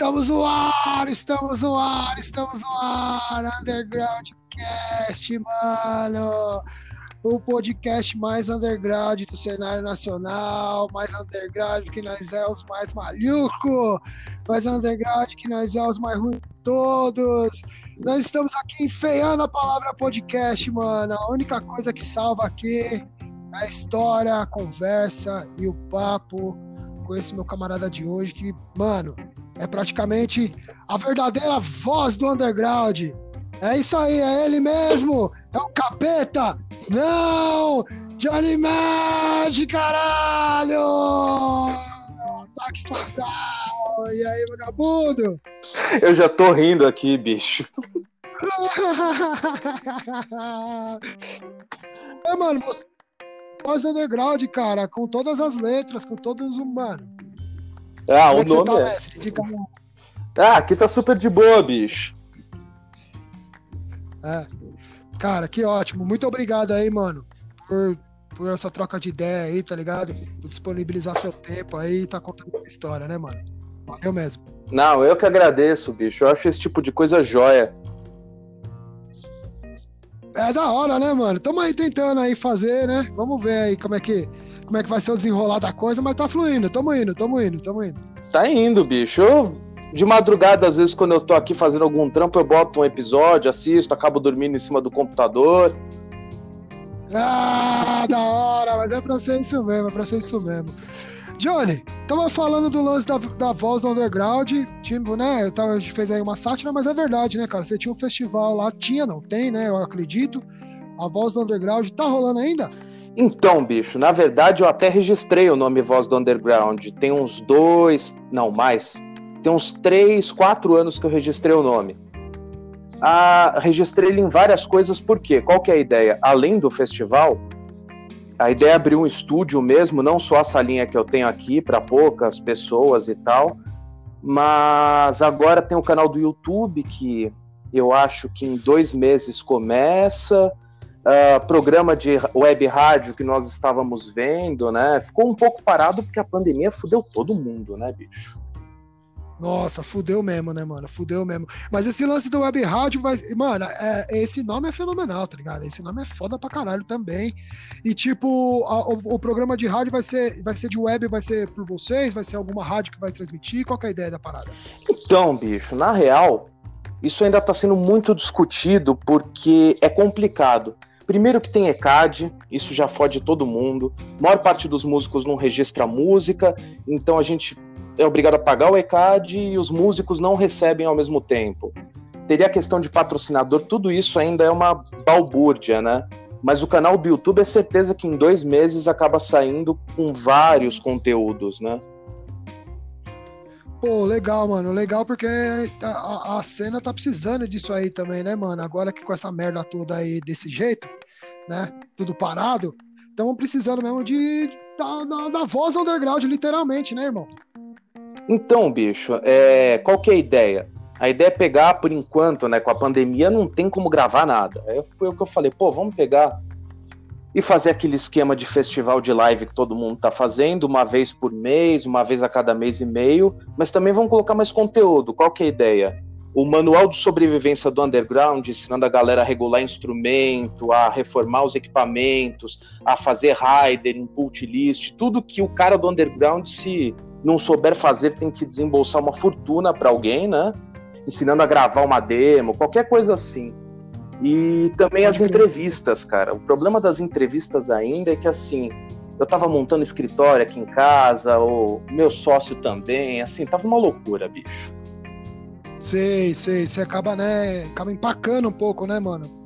Estamos no ar, estamos no ar, estamos no ar, Underground Cast, mano. O podcast mais underground do cenário nacional, mais underground que nós é os mais maluco, mais underground que nós é os mais ruins todos. Nós estamos aqui enfeiando a palavra podcast, mano. A única coisa que salva aqui é a história, a conversa e o papo com esse meu camarada de hoje que, mano, é praticamente a verdadeira voz do underground. É isso aí, é ele mesmo, é o capeta. Não, Johnny Mad, caralho! Ataque fatal. E aí, vagabundo? Eu já tô rindo aqui, bicho. é, mano, você voz do underground, cara, com todas as letras, com todos os mano. Ah, Como o é nome tá, é. mestre? Diga um. Ah, aqui tá super de boa, bicho. É. Cara, que ótimo. Muito obrigado aí, mano, por, por essa troca de ideia aí, tá ligado? Por disponibilizar seu tempo aí e tá contando a história, né, mano? Valeu mesmo. Não, eu que agradeço, bicho. Eu acho esse tipo de coisa joia. É da hora, né, mano? Tamo aí tentando aí fazer, né? Vamos ver aí como é que, como é que vai ser o desenrolar da coisa, mas tá fluindo. Tamo indo, tamo indo, tamo indo. Tá indo, bicho. Eu, de madrugada, às vezes, quando eu tô aqui fazendo algum trampo, eu boto um episódio, assisto, acabo dormindo em cima do computador. Ah, da hora, mas é pra ser isso mesmo, é pra ser isso mesmo. Johnny, tava falando do lance da, da voz do underground, tipo, né? Eu tava, a gente fez aí uma sátira, mas é verdade, né, cara? Você tinha um festival lá, tinha, não tem, né? Eu acredito. A voz do underground tá rolando ainda? Então, bicho, na verdade, eu até registrei o nome Voz do Underground. Tem uns dois, não, mais. Tem uns três, quatro anos que eu registrei o nome. Ah, registrei ele em várias coisas, por quê? Qual que é a ideia? Além do festival, a ideia é abrir um estúdio mesmo, não só a salinha que eu tenho aqui para poucas pessoas e tal, mas agora tem o canal do YouTube que eu acho que em dois meses começa. Uh, programa de web rádio que nós estávamos vendo, né? Ficou um pouco parado porque a pandemia fudeu todo mundo, né, bicho? Nossa, fudeu mesmo, né, mano? Fudeu mesmo. Mas esse lance do web rádio vai. Mano, é, esse nome é fenomenal, tá ligado? Esse nome é foda pra caralho também. E, tipo, a, o, o, programa de rádio vai ser, vai ser de web, vai ser por vocês? Vai ser alguma rádio que vai transmitir? Qual é a ideia da parada? Então, bicho, na real, isso ainda tá sendo muito discutido porque é complicado. Primeiro que tem ECAD, isso já fode todo mundo. A maior parte dos músicos não registra música, então a gente é obrigado a pagar o ECAD e os músicos não recebem ao mesmo tempo. Teria a questão de patrocinador, tudo isso ainda é uma balbúrdia, né? Mas o canal do YouTube é certeza que em dois meses acaba saindo com vários conteúdos, né? Pô, legal, mano. Legal porque a, a, cena tá precisando disso aí também, né, mano? Agora que com essa merda toda aí desse jeito, né? Tudo parado, estamos precisando mesmo de da, da, da voz underground, literalmente, né, irmão? Então, bicho, é, qual que é a ideia? A ideia é pegar, por enquanto, né, com a pandemia, não tem como gravar nada. Aí foi o que eu falei, pô, vamos pegar e fazer aquele esquema de festival de live que todo mundo tá fazendo, uma vez por mês, uma vez a cada mês e meio, mas também vamos colocar mais conteúdo. Qual que é a ideia? o manual de sobrevivência do underground, ensinando a galera a regular instrumento, a reformar os equipamentos, a fazer rider, input list, tudo que o cara do underground, se não souber fazer, tem que desembolsar uma fortuna para alguém, né? Ensinando a gravar uma demo, qualquer coisa assim. E também as entrevistas, cara. O problema das entrevistas ainda é que assim, eu tava montando escritório aqui em casa, o meu sócio também, assim, tava uma loucura, bicho. Sei, sei, você acaba, né, acaba empacando um pouco, né, mano?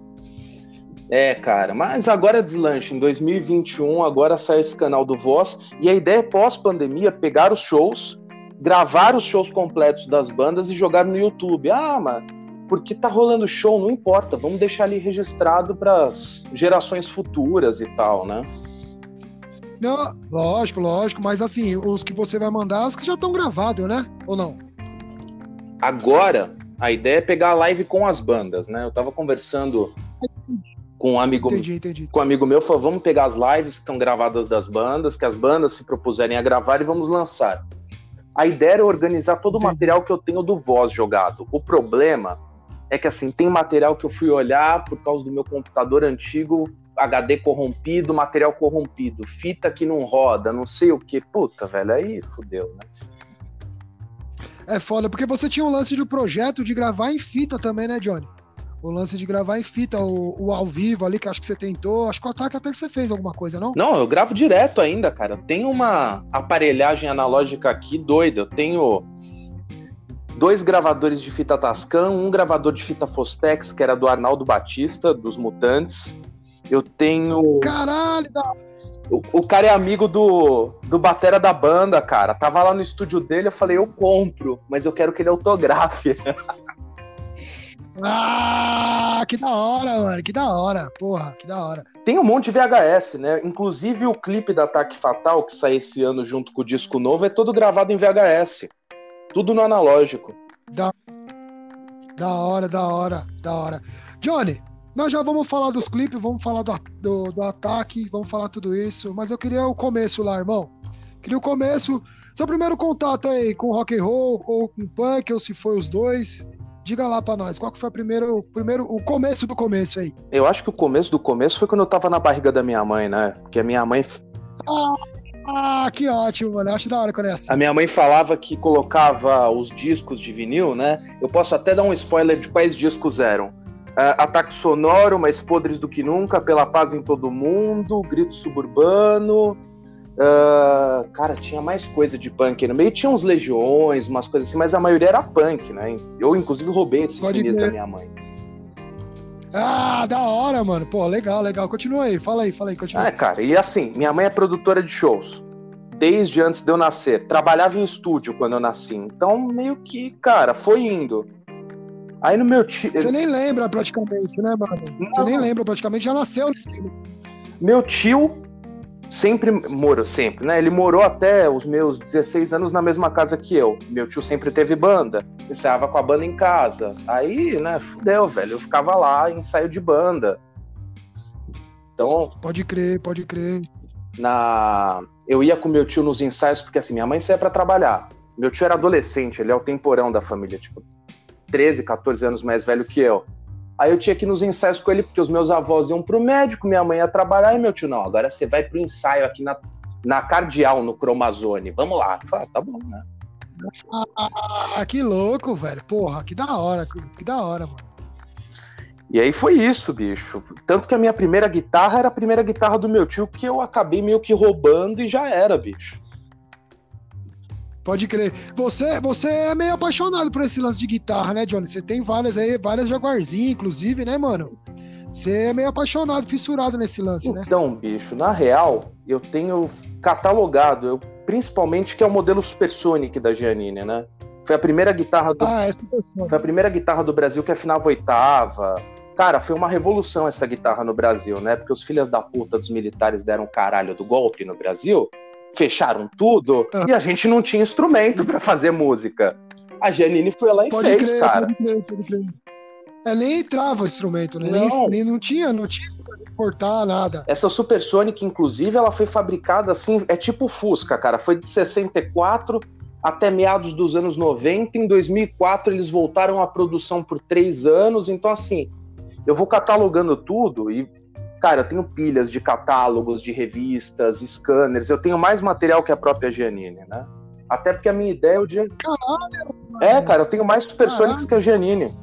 É, cara, mas agora é deslanche. Em 2021, agora sai esse canal do Voz. E a ideia é pós-pandemia pegar os shows, gravar os shows completos das bandas e jogar no YouTube. Ah, mas porque tá rolando show, não importa, vamos deixar ali registrado para as gerações futuras e tal, né? Não, lógico, lógico, mas assim, os que você vai mandar, os que já estão gravados, né? Ou não? Agora, a ideia é pegar a live com as bandas, né? Eu tava conversando com um amigo, entendi, entendi. com um amigo meu, falou, vamos pegar as lives que estão gravadas das bandas, que as bandas se propuserem a gravar e vamos lançar. A ideia era organizar todo o material que eu tenho do Voz jogado. O problema é que assim, tem material que eu fui olhar por causa do meu computador antigo, HD corrompido, material corrompido, fita que não roda, não sei o que. Puta, velho, aí fudeu, né? É foda, porque você tinha um lance do projeto de gravar em fita também, né, Johnny? O lance de gravar em fita, o, o ao vivo ali, que acho que você tentou. Acho que o ataque até que você fez alguma coisa, não? Não, eu gravo direto ainda, cara. Tem uma aparelhagem analógica aqui doida. Eu tenho dois gravadores de fita Tascam, um gravador de fita Fostex, que era do Arnaldo Batista, dos Mutantes. Eu tenho. Caralho! O, o, cara é amigo do, do Batera da banda, cara. Tava lá no estúdio dele, eu falei, eu compro, mas eu quero que ele autografe. ah, que da hora, mano, que da hora, porra, que da hora. Tem um monte de VHS, né? Inclusive o clipe da Ataque Fatal, que sai esse ano junto com o disco novo, é todo gravado em VHS. Tudo no analógico. Da, da hora, da hora, da hora. Johnny, nós já vamos falar dos clipes, vamos falar do, do, do, ataque, vamos falar tudo isso, mas eu queria o começo lá, irmão. Queria o começo, seu primeiro contato aí com rock and roll ou com punk, ou se foi os dois. Diga lá para nós, qual que foi o primeiro, primeiro, o começo do começo aí? Eu acho que o começo do começo foi quando eu tava na barriga da minha mãe, né? Porque a minha mãe ah, ah, que ótimo, mano. Eu acho da hora quando é assim. A minha mãe falava que colocava os discos de vinil, né? Eu posso até dar um spoiler de quais discos eram. Uh, Ataque Sonoro, Mais Podres do Que Nunca, Pela Paz em Todo Mundo, Grito Suburbano. Uh, cara, tinha mais coisa de punk no meio. Tinha uns legiões, umas coisas assim, mas a maioria era punk, né? Eu, inclusive, roubei esses vinis da minha mãe. Ah, da hora, mano. Pô, legal, legal. Continua aí, fala aí, fala aí, continua. É, cara, e assim, minha mãe é produtora de shows. Desde antes de eu nascer. Trabalhava em estúdio quando eu nasci. Então, meio que, cara, foi indo. Aí no meu tio. Você nem lembra praticamente, né, mano? Você nem lembra praticamente, já nasceu nesse. Meu tio sempre morou, sempre, né? Ele morou até os meus 16 anos na mesma casa que eu. Meu tio sempre teve banda, ensaiava com a banda em casa. Aí, né, fudeu, velho. Eu ficava lá em ensaio de banda. Então. Pode crer, pode crer. Na... Eu ia com meu tio nos ensaios, porque assim, minha mãe saía para trabalhar. Meu tio era adolescente, ele é o temporão da família, tipo, 13, 14 anos mais velho que eu. Aí eu tinha que ir nos ensaios com ele, porque os meus avós iam pro médico, minha mãe ia trabalhar, e meu tio, não, agora você vai pro ensaio aqui na, na Cardial, no Cromazone. Vamos lá. Eu falei, ah, tá bom, né? Ah, que louco, velho. Porra, que da hora, que da hora, mano. E aí foi isso, bicho. Tanto que a minha primeira guitarra era a primeira guitarra do meu tio, que eu acabei meio que roubando e já era, bicho. Pode crer. Você, você é meio apaixonado por esse lance de guitarra, né, Johnny? Você tem várias aí, várias jaguarzinhas, inclusive, né, mano? Você é meio apaixonado, fissurado nesse lance, né? Então, bicho, na real, eu tenho catalogado, eu, principalmente que é o modelo Supersonic da Giannini, né? Foi a primeira guitarra do. Ah, é Supersonic. Foi a primeira guitarra do Brasil que afinava oitava. Cara, foi uma revolução essa guitarra no Brasil, né? Porque os filhos da puta dos militares deram caralho do golpe no Brasil fecharam tudo ah. e a gente não tinha instrumento para fazer música. A Janine foi lá e pode fez, crer, cara. Pode crer, pode crer. É, nem entrava o instrumento, né? Não. Nem, nem, não tinha, não tinha se importar nada. Essa Supersonic, inclusive, ela foi fabricada assim, é tipo Fusca, cara. Foi de 64 até meados dos anos 90. Em 2004, eles voltaram à produção por três anos. Então, assim, eu vou catalogando tudo e, cara, eu tenho pilhas de catálogos, de revistas, scanners. Eu tenho mais material que a própria Giannini, né? Até porque a minha ideia é o dia. Caralho! É, cara, eu tenho mais Supersonics que a Giannini.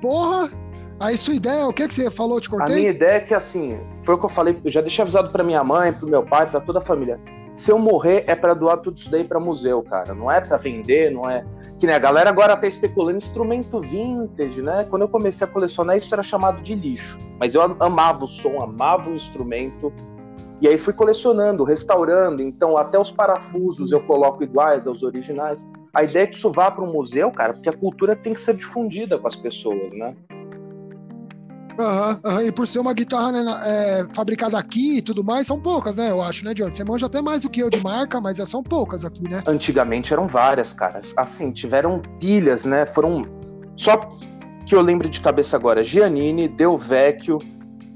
Porra! Aí sua ideia, o que, que você falou? Te cortei? A minha ideia é que, assim, foi o que eu falei, eu já deixei avisado para minha mãe, pro meu pai, para toda a família. Se eu morrer, é para doar tudo isso daí para museu, cara. Não é para vender, não é. Que nem a galera agora tá especulando instrumento vintage, né? Quando eu comecei a colecionar, isso era chamado de lixo. Mas eu amava o som, amava o instrumento. E aí fui colecionando, restaurando. Então, até os parafusos eu coloco iguais aos originais. A ideia é que isso vá para um museu, cara, porque a cultura tem que ser difundida com as pessoas, né? Uhum, uhum. E por ser uma guitarra né, é, fabricada aqui e tudo mais, são poucas, né? Eu acho, né, John? Você manja até mais do que eu de marca, mas são poucas aqui, né? Antigamente eram várias, cara. Assim, tiveram pilhas, né? Foram. Só que eu lembro de cabeça agora: Giannini, Del Vecchio,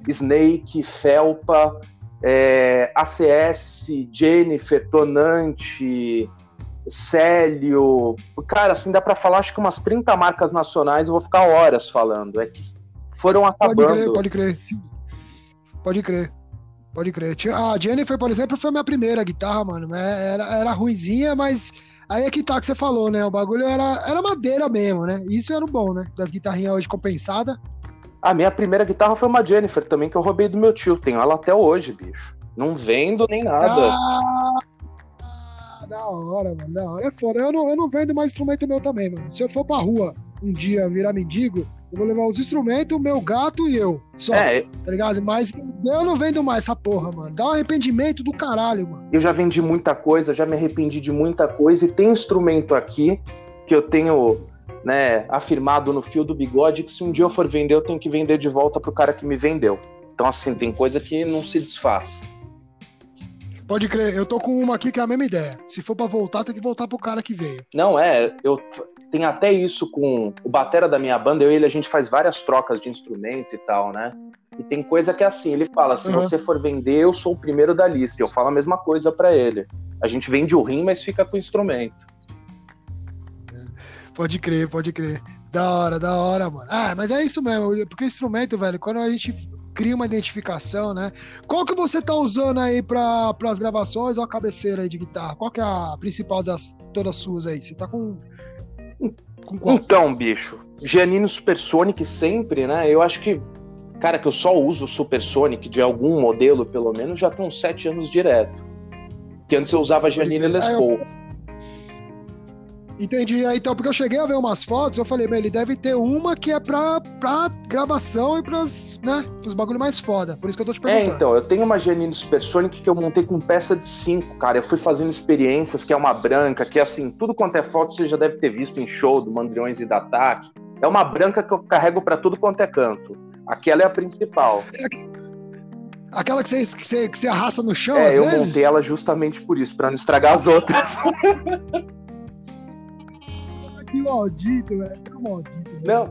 Snake, Felpa, é, ACS, Jennifer, Tonante, Célio. Cara, assim, dá para falar acho que umas 30 marcas nacionais, eu vou ficar horas falando. É que foram acabando. Pode crer, pode crer. Pode crer. Pode crer. A Jennifer, por exemplo, foi minha primeira guitarra, mano. É, era, era ruimzinha, mas aí é que tá que você falou, né? O bagulho era, era madeira mesmo, né? Isso era o bom, né? Das guitarrinhas hoje compensada. A minha primeira guitarra foi uma Jennifer também, que eu roubei do meu tio. Tenho ela até hoje, bicho. Não vendo nem nada. Ah, da hora, mano. Da hora. É foda. Eu não, eu não vendo mais instrumento meu também, mano. Se eu for pra rua um dia virar mendigo, eu vou levar os instrumentos, o meu gato e eu. Só. É. Tá ligado? Mas eu não vendo mais essa porra, mano. Dá um arrependimento do caralho, mano. Eu já vendi muita coisa, já me arrependi de muita coisa. E tem instrumento aqui que eu tenho, né, afirmado no fio do bigode que se um dia eu for vender, eu tenho que vender de volta pro cara que me vendeu. Então, assim, tem coisa que não se desfaz. Pode crer, eu tô com uma aqui que é a mesma ideia. Se for para voltar, tem que voltar pro cara que veio. Não, é, eu tem até isso com o batera da minha banda, eu e ele, a gente faz várias trocas de instrumento e tal, né? E tem coisa que é assim, ele fala, se uhum. você for vender, eu sou o primeiro da lista. Eu falo a mesma coisa para ele. A gente vende o rim, mas fica com o instrumento. Pode crer, pode crer. Da hora, da hora, mano. Ah, mas é isso mesmo, porque o instrumento, velho, quando a gente cria uma identificação, né? Qual que você tá usando aí para as gravações ou a cabeceira aí de guitarra? Qual que é a principal das todas suas aí? Você tá com então, bicho, Giannino Supersonic sempre, né? Eu acho que, cara, que eu só uso Supersonic de algum modelo, pelo menos, já tem uns sete anos direto. Que antes eu usava Giannino Les Paul. Entendi. Então, porque eu cheguei a ver umas fotos, eu falei, bem, ele deve ter uma que é pra, pra gravação e pras, né, pros bagulho mais foda. Por isso que eu tô te é, perguntando. É, então, eu tenho uma Giannini Supersonic que eu montei com peça de 5, cara. Eu fui fazendo experiências, que é uma branca, que é assim, tudo quanto é foto você já deve ter visto em show do Mandriões e da TAC. É uma branca que eu carrego para tudo quanto é canto. Aquela é a principal. É aquela que você, que você, que você arrasta no chão, é, às eu vezes? montei ela justamente por isso, para não estragar as outras. que maldito, velho. Que maldito. Não.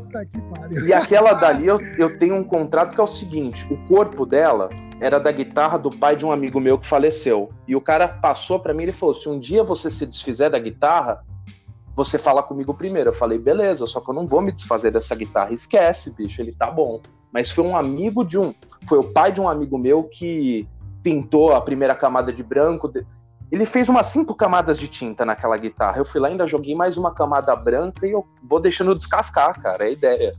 E aquela dali eu, eu tenho um contrato que é o seguinte: o corpo dela era da guitarra do pai de um amigo meu que faleceu. E o cara passou para mim e falou: se um dia você se desfizer da guitarra, você fala comigo primeiro. Eu falei, beleza, só que eu não vou me desfazer dessa guitarra. Esquece, bicho, ele tá bom. Mas foi um amigo de um. Foi o pai de um amigo meu que pintou a primeira camada de branco. Ele fez umas cinco camadas de tinta naquela guitarra. Eu fui lá ainda joguei mais uma camada branca e eu vou deixando descascar, cara. É a ideia.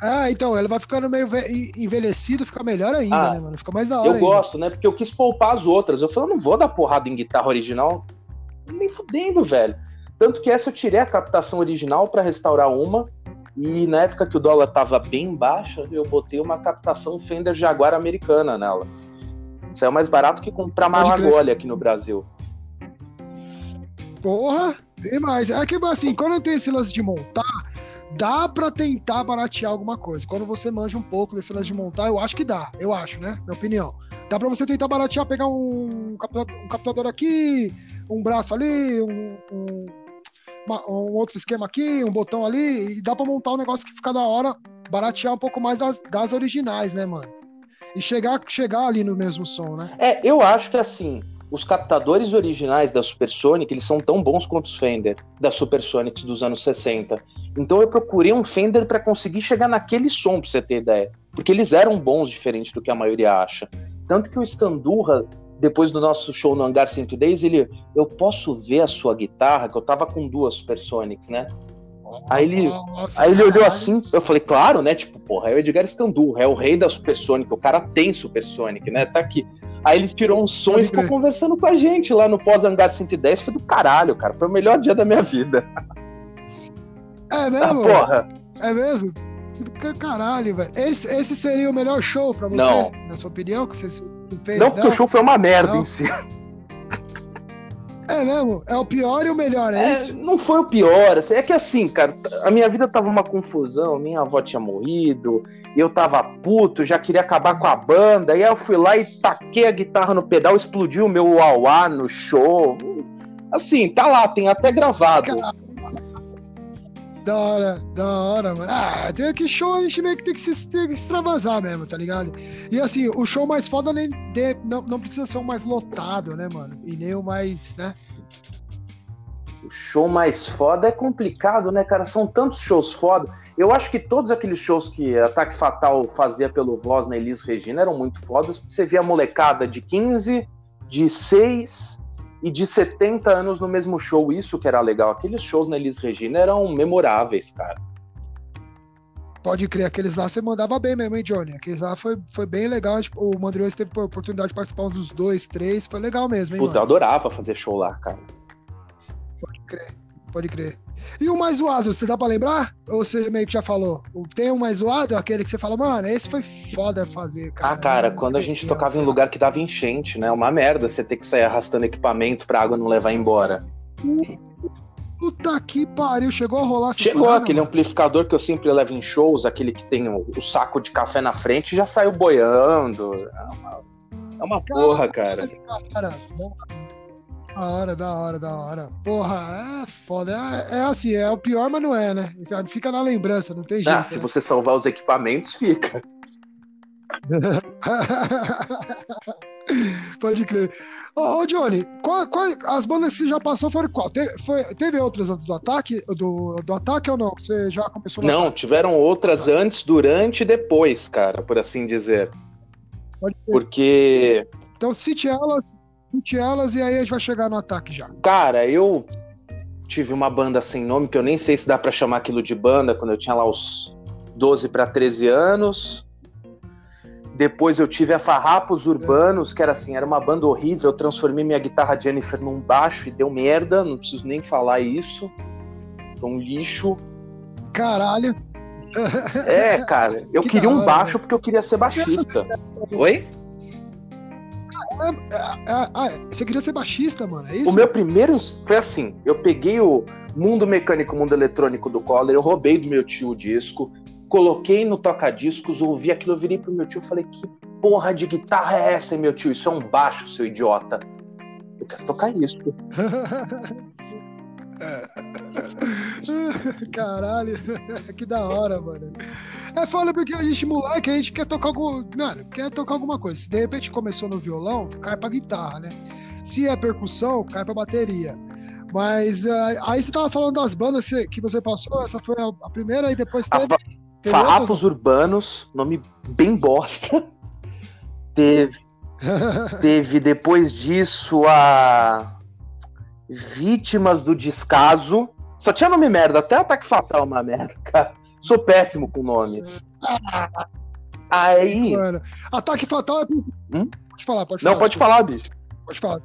Ah, então, ela vai ficando meio envelhecido, fica melhor ainda, ah, né, mano? Fica mais da hora. Eu ainda. gosto, né? Porque eu quis poupar as outras. Eu falei, eu não vou dar porrada em guitarra original. Nem fudendo, velho. Tanto que essa eu tirei a captação original para restaurar uma. E na época que o dólar tava bem baixa, eu botei uma captação Fender Jaguar americana nela. Saiu mais barato que comprar Malagolha aqui no Brasil. Porra! E mais, é que assim, quando tem esse lance de montar, dá para tentar baratear alguma coisa. Quando você manja um pouco desse lance de montar, eu acho que dá, eu acho, né? Minha opinião. Dá para você tentar baratear, pegar um captador, um captador aqui, um braço ali, um, um, uma, um, outro esquema aqui, um botão ali, e dá para montar um negócio que fica da hora, baratear um pouco mais das, das originais, né, mano? E chegar, chegar ali no mesmo som, né? É, eu acho que assim, os captadores originais da Supersonic, eles são tão bons quanto os Fender da Supersonics dos anos 60. Então eu procurei um Fender para conseguir chegar naquele som, pra você ter ideia. Porque eles eram bons, diferente do que a maioria acha. Tanto que o Scandurra, depois do nosso show no Hangar 110, ele, eu posso ver a sua guitarra, que eu tava com duas Supersonics, né? Aí ele, Nossa, aí ele olhou assim, eu falei, claro, né? Tipo, porra, é o Edgar Scandurra, é o rei da Supersonic, o cara tem Supersonic, né? Tá aqui. Aí ele tirou um som e ficou conversando com a gente lá no pós-hangar 110, foi do caralho, cara. Foi o melhor dia da minha vida. É Ah, mesmo? porra. É mesmo? Que Caralho, velho. Esse, esse seria o melhor show pra você, Não. na sua opinião, que você fez? Não, porque o show foi uma merda Não. em si. É mesmo? É o pior e o melhor, é, É, isso? não foi o pior. assim, É que assim, cara, a minha vida tava uma confusão. Minha avó tinha morrido, eu tava puto, já queria acabar com a banda. E aí eu fui lá e taquei a guitarra no pedal, explodiu o meu uauá no show. Assim, tá lá, tem até gravado. Da hora, da hora, mano. Ah, tem que show a gente meio que tem que se tem que extravasar mesmo, tá ligado? E assim, o show mais foda nem de- não, não precisa ser o mais lotado, né, mano? E nem o mais, né? O show mais foda é complicado, né, cara? São tantos shows foda. Eu acho que todos aqueles shows que Ataque Fatal fazia pelo Voz na Elis Regina eram muito fodas, porque você via a molecada de 15, de 6 e de 70 anos no mesmo show. Isso que era legal. Aqueles shows na Elis Regina eram memoráveis, cara. Pode crer, aqueles lá você mandava bem mesmo, hein, Johnny? Aqueles lá foi, foi bem legal. Tipo, o Mandriões teve a oportunidade de participar dos dois, três. Foi legal mesmo, hein, Puta, eu adorava fazer show lá, cara. Pode crer, pode crer. E o mais zoado, você dá pra lembrar? Ou você meio que já falou? O- Tem um mais zoado, aquele que você fala, mano, esse foi foda fazer, cara. Ah, cara, quando a gente tocava em lugar que dava enchente, né? Uma merda você ter que sair arrastando equipamento pra água não levar embora. Puta que pariu, chegou a rolar Chegou paradas, aquele mano? amplificador que eu sempre levo em shows, aquele que tem o, o saco de café na frente, já saiu boiando. É uma, é uma porra, cara. Cara. Da hora, da hora, da hora. Porra, é foda. É, é assim, é o pior, mas não é, né? Fica na lembrança, não tem jeito. Ah, se né? você salvar os equipamentos, fica. Pode crer. Ô, ô, Johnny, qual, qual- as bandas que você já passou foram qual? Te- foi- teve outras antes do ataque? Do, do ataque ou não? Você já começou Não, ataque? tiveram outras antes, durante e depois, cara, por assim dizer. Pode crer. Porque, Então cite elas, cite elas e aí a gente vai chegar no ataque já. cara, eu tive uma banda sem nome, que eu nem sei se dá pra chamar aquilo de banda, quando eu tinha lá os 12 para 13 anos. Depois eu tive a Farrapos Urbanos, que era assim, era uma banda horrível. Eu transformei minha guitarra Jennifer num baixo e deu merda, não preciso nem falar isso. Foi um lixo. Caralho. É, cara, eu Que queria um baixo velho. porque eu queria ser baixista. Oi? É, é, é, você queria ser baixista, mano? É isso? O meu primeiro foi assim: eu peguei o mundo mecânico, mundo eletrônico do Collor, eu roubei do meu tio o disco, coloquei no toca-discos, ouvi aquilo, eu virei pro meu tio e falei: que porra de guitarra é essa, meu tio? Isso é um baixo, seu idiota. Eu quero tocar isso. Caralho, que da hora, mano. É foda porque a gente, moleque, a gente quer tocar algum. Mano, quer tocar alguma coisa. Se de repente começou no violão, cai pra guitarra, né? Se é percussão, cai pra bateria. Mas ah, aí você tava falando das bandas que você- passou, essa foi a, primeira e depois teve. teve outras? Farrapos Urbanos, nome bem bosta. Teve, teve depois disso a Vítimas do Descaso. Só tinha nome merda, até Ataque Fatal é uma merda, cara. Sou péssimo com nomes. Aí. Mano, Ataque Fatal é. Hum? Pode falar, pode falar. Não, pode falar, bicho. Pode falar.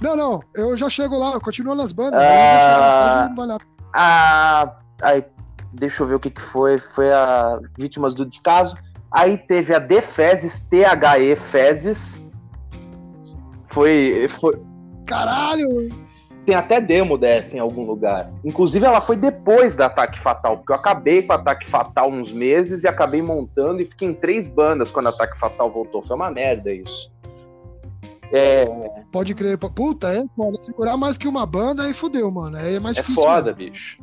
Não, não, eu já chego lá, eu continuo nas bandas. Ah. aí eu vou chegar, pode trabalhar. A. Aí, deixa eu ver o que, que foi. Foi a Vítimas do Descaso. Aí teve a Defezes, T-H-E Fezes. Foi, foi, Caralho! Tem até demo dessa em algum lugar. Inclusive, ela foi depois da Ataque Fatal, porque eu acabei com o Ataque Fatal uns meses e acabei montando e fiquei em três bandas quando o Ataque Fatal voltou. Foi uma merda isso. É, Pode crer. Puta, é foda. Segurar mais que uma banda, aí fudeu, mano. Aí é mais é difícil. foda, mesmo. bicho.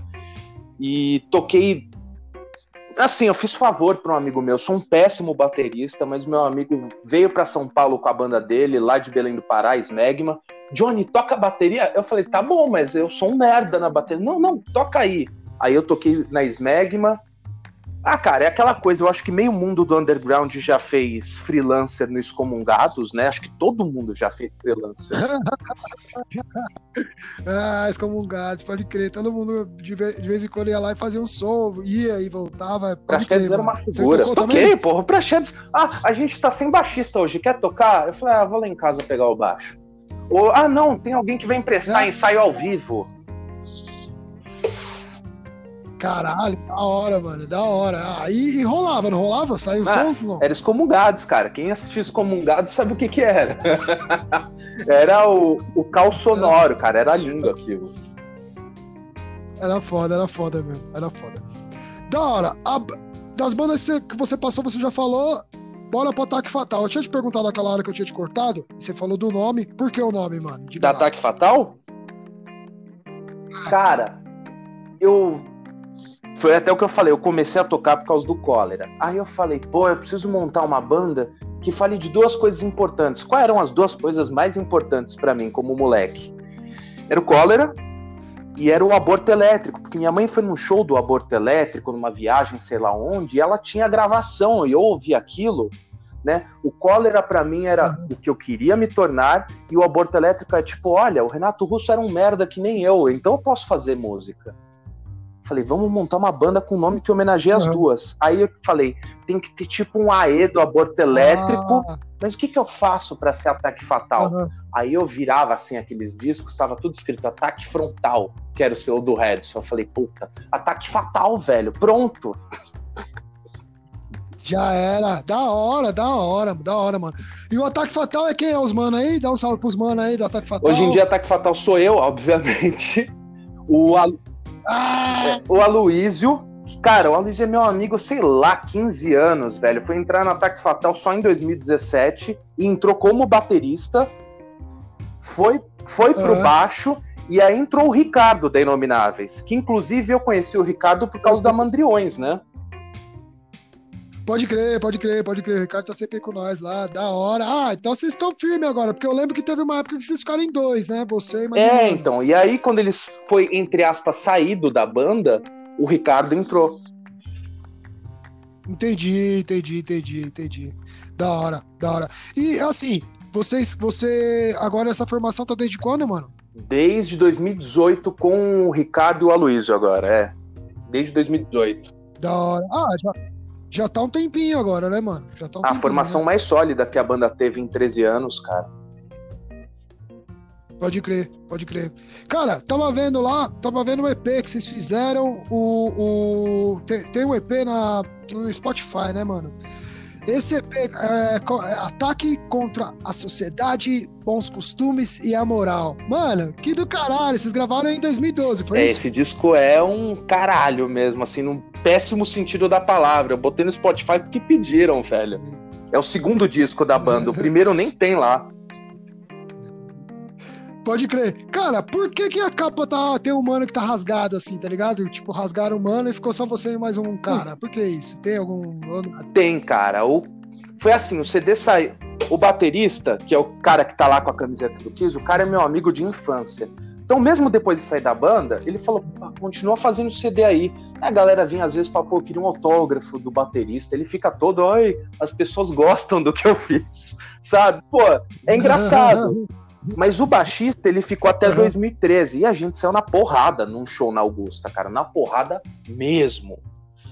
E toquei assim, eu fiz favor para um amigo meu. Sou um péssimo baterista, mas meu amigo veio para São Paulo com a banda dele, lá de Belém do Pará, Smegma. Johnny, toca bateria? Eu falei, tá bom, mas eu sou um merda na bateria. Não, não, toca aí. Aí eu toquei na Smegma, ah, cara, é aquela coisa, eu acho que meio mundo do underground já fez freelancer no Excomungados, né? Acho que todo mundo já fez freelancer. ah, Excomungados, pode crer. Todo mundo de vez em quando ia lá e fazia um som, ia e voltava. Praxedes era uma figura. Toquei, também? porra, Praxedes. Ah, a gente tá sem baixista hoje, quer tocar? Eu falei, ah, vou lá em casa pegar o baixo. Ou, ah, não, tem alguém que vai emprestar é. ensaio ao vivo. Caralho, da hora, mano, da hora. Aí e rolava, não rolava? Saiu ah, sons, não? Era Excomungados, cara. Quem assistiu Excomungados sabe o que que era. era o, o cal sonoro, cara. Era lindo aquilo. Era foda, era foda mesmo. Era foda. Da hora. A, das bandas que você passou, você já falou. Bora pro Ataque Fatal. Eu tinha te perguntado naquela hora que eu tinha te cortado. Você falou do nome. Por que o nome, mano? da Ataque Fatal? Cara, eu foi até o que eu falei, eu comecei a tocar por causa do cólera. Aí eu falei, pô, eu preciso montar uma banda que fale de duas coisas importantes. Quais eram as duas coisas mais importantes para mim como moleque? Era o cólera e era o aborto elétrico, porque minha mãe foi num show do aborto elétrico, numa viagem, sei lá onde, e ela tinha gravação, e eu ouvi aquilo, né? O cólera para mim era o que eu queria me tornar, e o aborto elétrico é tipo, olha, o Renato Russo era um merda que nem eu, então eu posso fazer música. Falei, vamos montar uma banda com nome que homenageie as duas. Aí eu falei, tem que ter tipo um AE do aborto elétrico. Ah. Mas o que, que eu faço para ser ataque fatal? Uhum. Aí eu virava assim aqueles discos, estava tudo escrito ataque frontal, que era o seu do Redson. Eu falei, puta, ataque fatal, velho, pronto. Já era. Da hora, da hora, da hora, mano. E o Ataque Fatal é quem é os mano aí? Dá um salve pros mano aí do Ataque Fatal. Hoje em dia, Ataque Fatal sou eu, obviamente. O, ah! O Aloísio, cara, o Aloísio é meu amigo, sei lá, 15 anos, velho. Foi entrar no Ataque Fatal só em 2017 e entrou como baterista. Foi, foi pro uhum. baixo e aí entrou o Ricardo da Inomináveis, que inclusive eu conheci o Ricardo por causa da Mandriões, né? Pode crer, pode crer, pode crer. O Ricardo tá sempre com nós lá, da hora. Ah, então vocês estão firmes agora, porque eu lembro que teve uma época que vocês ficaram em dois, né? Você e mais É, um então. E aí, quando eles foi, entre aspas, saído da banda, o Ricardo entrou. Entendi, entendi, entendi, entendi. Da hora, da hora. E assim, vocês, você. Agora essa formação tá desde quando, mano? Desde 2018 com o Ricardo e o Aloysio agora, é. Desde 2018. Da hora. Ah, já, já tá um tempinho agora, né, mano? Já tá um a tempinho, formação né? mais sólida que a banda teve em 13 anos, cara. Pode crer, pode crer. Cara, tava vendo lá, tava vendo o EP que vocês fizeram. O, o tem, tem um EP na, no Spotify, né, mano? Esse é, é, ataque contra a sociedade, bons costumes e a moral. Mano, que do caralho, vocês gravaram em 2012, foi é, isso? Esse disco é um caralho mesmo, assim, num péssimo sentido da palavra. Eu botei no Spotify porque pediram, velho. É o segundo disco da banda, o primeiro nem tem lá. Pode crer. Cara, por que, que a capa tá, tem um mano que tá rasgado assim, tá ligado? Tipo, rasgaram o mano e ficou só você e mais um cara. Por que isso? Tem algum. Tem, cara. O... Foi assim, o CD saiu. O baterista, que é o cara que tá lá com a camiseta do Kiss, o cara é meu amigo de infância. Então, mesmo depois de sair da banda, ele falou: continua fazendo CD aí. A galera vinha às vezes e fala: pô, eu queria um autógrafo do baterista. Ele fica todo: oi, as pessoas gostam do que eu fiz, sabe? Pô, é engraçado. Mas o baixista, ele ficou até uhum. 2013. E a gente saiu na porrada num show na Augusta, cara. Na porrada mesmo.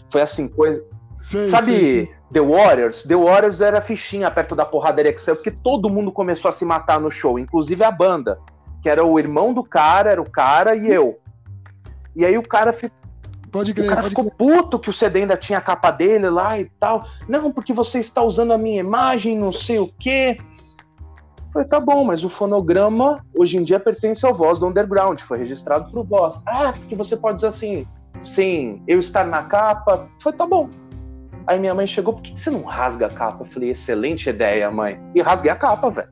Foi assim, coisa. Sim, Sabe sim, sim. The Warriors? The Warriors era fichinha perto da porradaria que saiu, porque todo mundo começou a se matar no show, inclusive a banda. Que era o irmão do cara, era o cara e eu. E aí o cara ficou. Pode crer, o cara ficou crer. puto que o CD ainda tinha a capa dele lá e tal. Não, porque você está usando a minha imagem, não sei o quê. Falei, tá bom, mas o fonograma hoje em dia pertence ao Voz do Underground, foi registrado pro Voz. Ah, porque você pode dizer assim, sim, eu estar na capa. Foi, tá bom. Aí minha mãe chegou, por que você não rasga a capa? Eu falei, excelente ideia, mãe. E rasguei a capa, velho.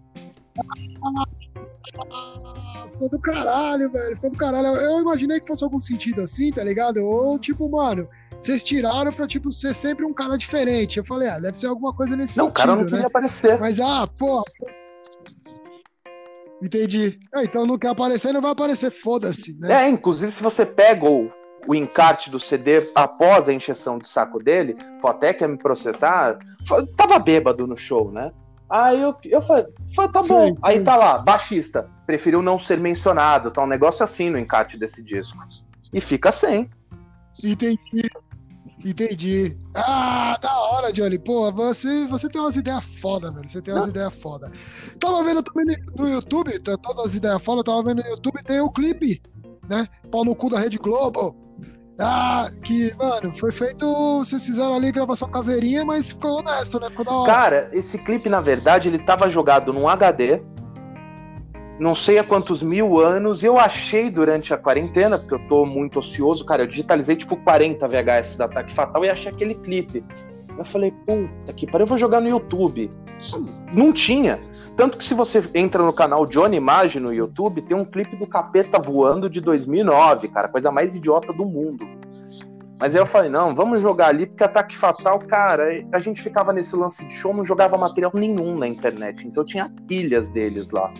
Ficou do caralho, velho. Ficou do caralho. Eu imaginei que fosse algum sentido assim, tá ligado? Ou tipo, mano, vocês tiraram pra, tipo, ser sempre um cara diferente. Eu falei, ah, deve ser alguma coisa nesse Não, o sentido, cara não né? queria aparecer. Mas, ah, pô. Entendi. Ah, então não quer aparecer, não vai aparecer, foda-se, né? É, inclusive, se você pega o, o encarte do CD após a encheção de saco dele, foi até quer me processar, tava bêbado no show, né? Aí eu, eu falei, falei, tá Sim, bom. sim. Aí tá lá, baixista, preferiu não ser mencionado, tá um negócio assim no encarte desse disco. E fica sem. Entendi. Entendi. Ah, da hora, Johnny. Pô, você, você tem umas ideias foda, velho. Você tem umas ideias foda. Tava vendo também no YouTube, tá, todas as ideias foda, tava vendo no YouTube, tem o clipe, né? Pau no cu da Rede Globo. Ah, que, mano, foi feito. Vocês fizeram ali gravação caseirinha, mas ficou honesto, né? Ficou da hora. Cara, esse clipe, na verdade, ele tava jogado num HD. Não sei há quantos mil anos. Eu achei durante a quarentena, porque eu tô muito ocioso, cara. Eu digitalizei tipo 40 VHS da Ataque Fatal e achei aquele clipe. Eu falei, puta que pariu, eu vou jogar no YouTube. Não tinha. Tanto que se você entra no canal Johnny Imagem no YouTube, tem um clipe do Capeta voando de 2009, cara. Coisa mais idiota do mundo. Mas aí eu falei, não, vamos jogar ali, porque Ataque Fatal, cara, a gente ficava nesse lance de show, não jogava material nenhum na internet. Então tinha pilhas deles lá.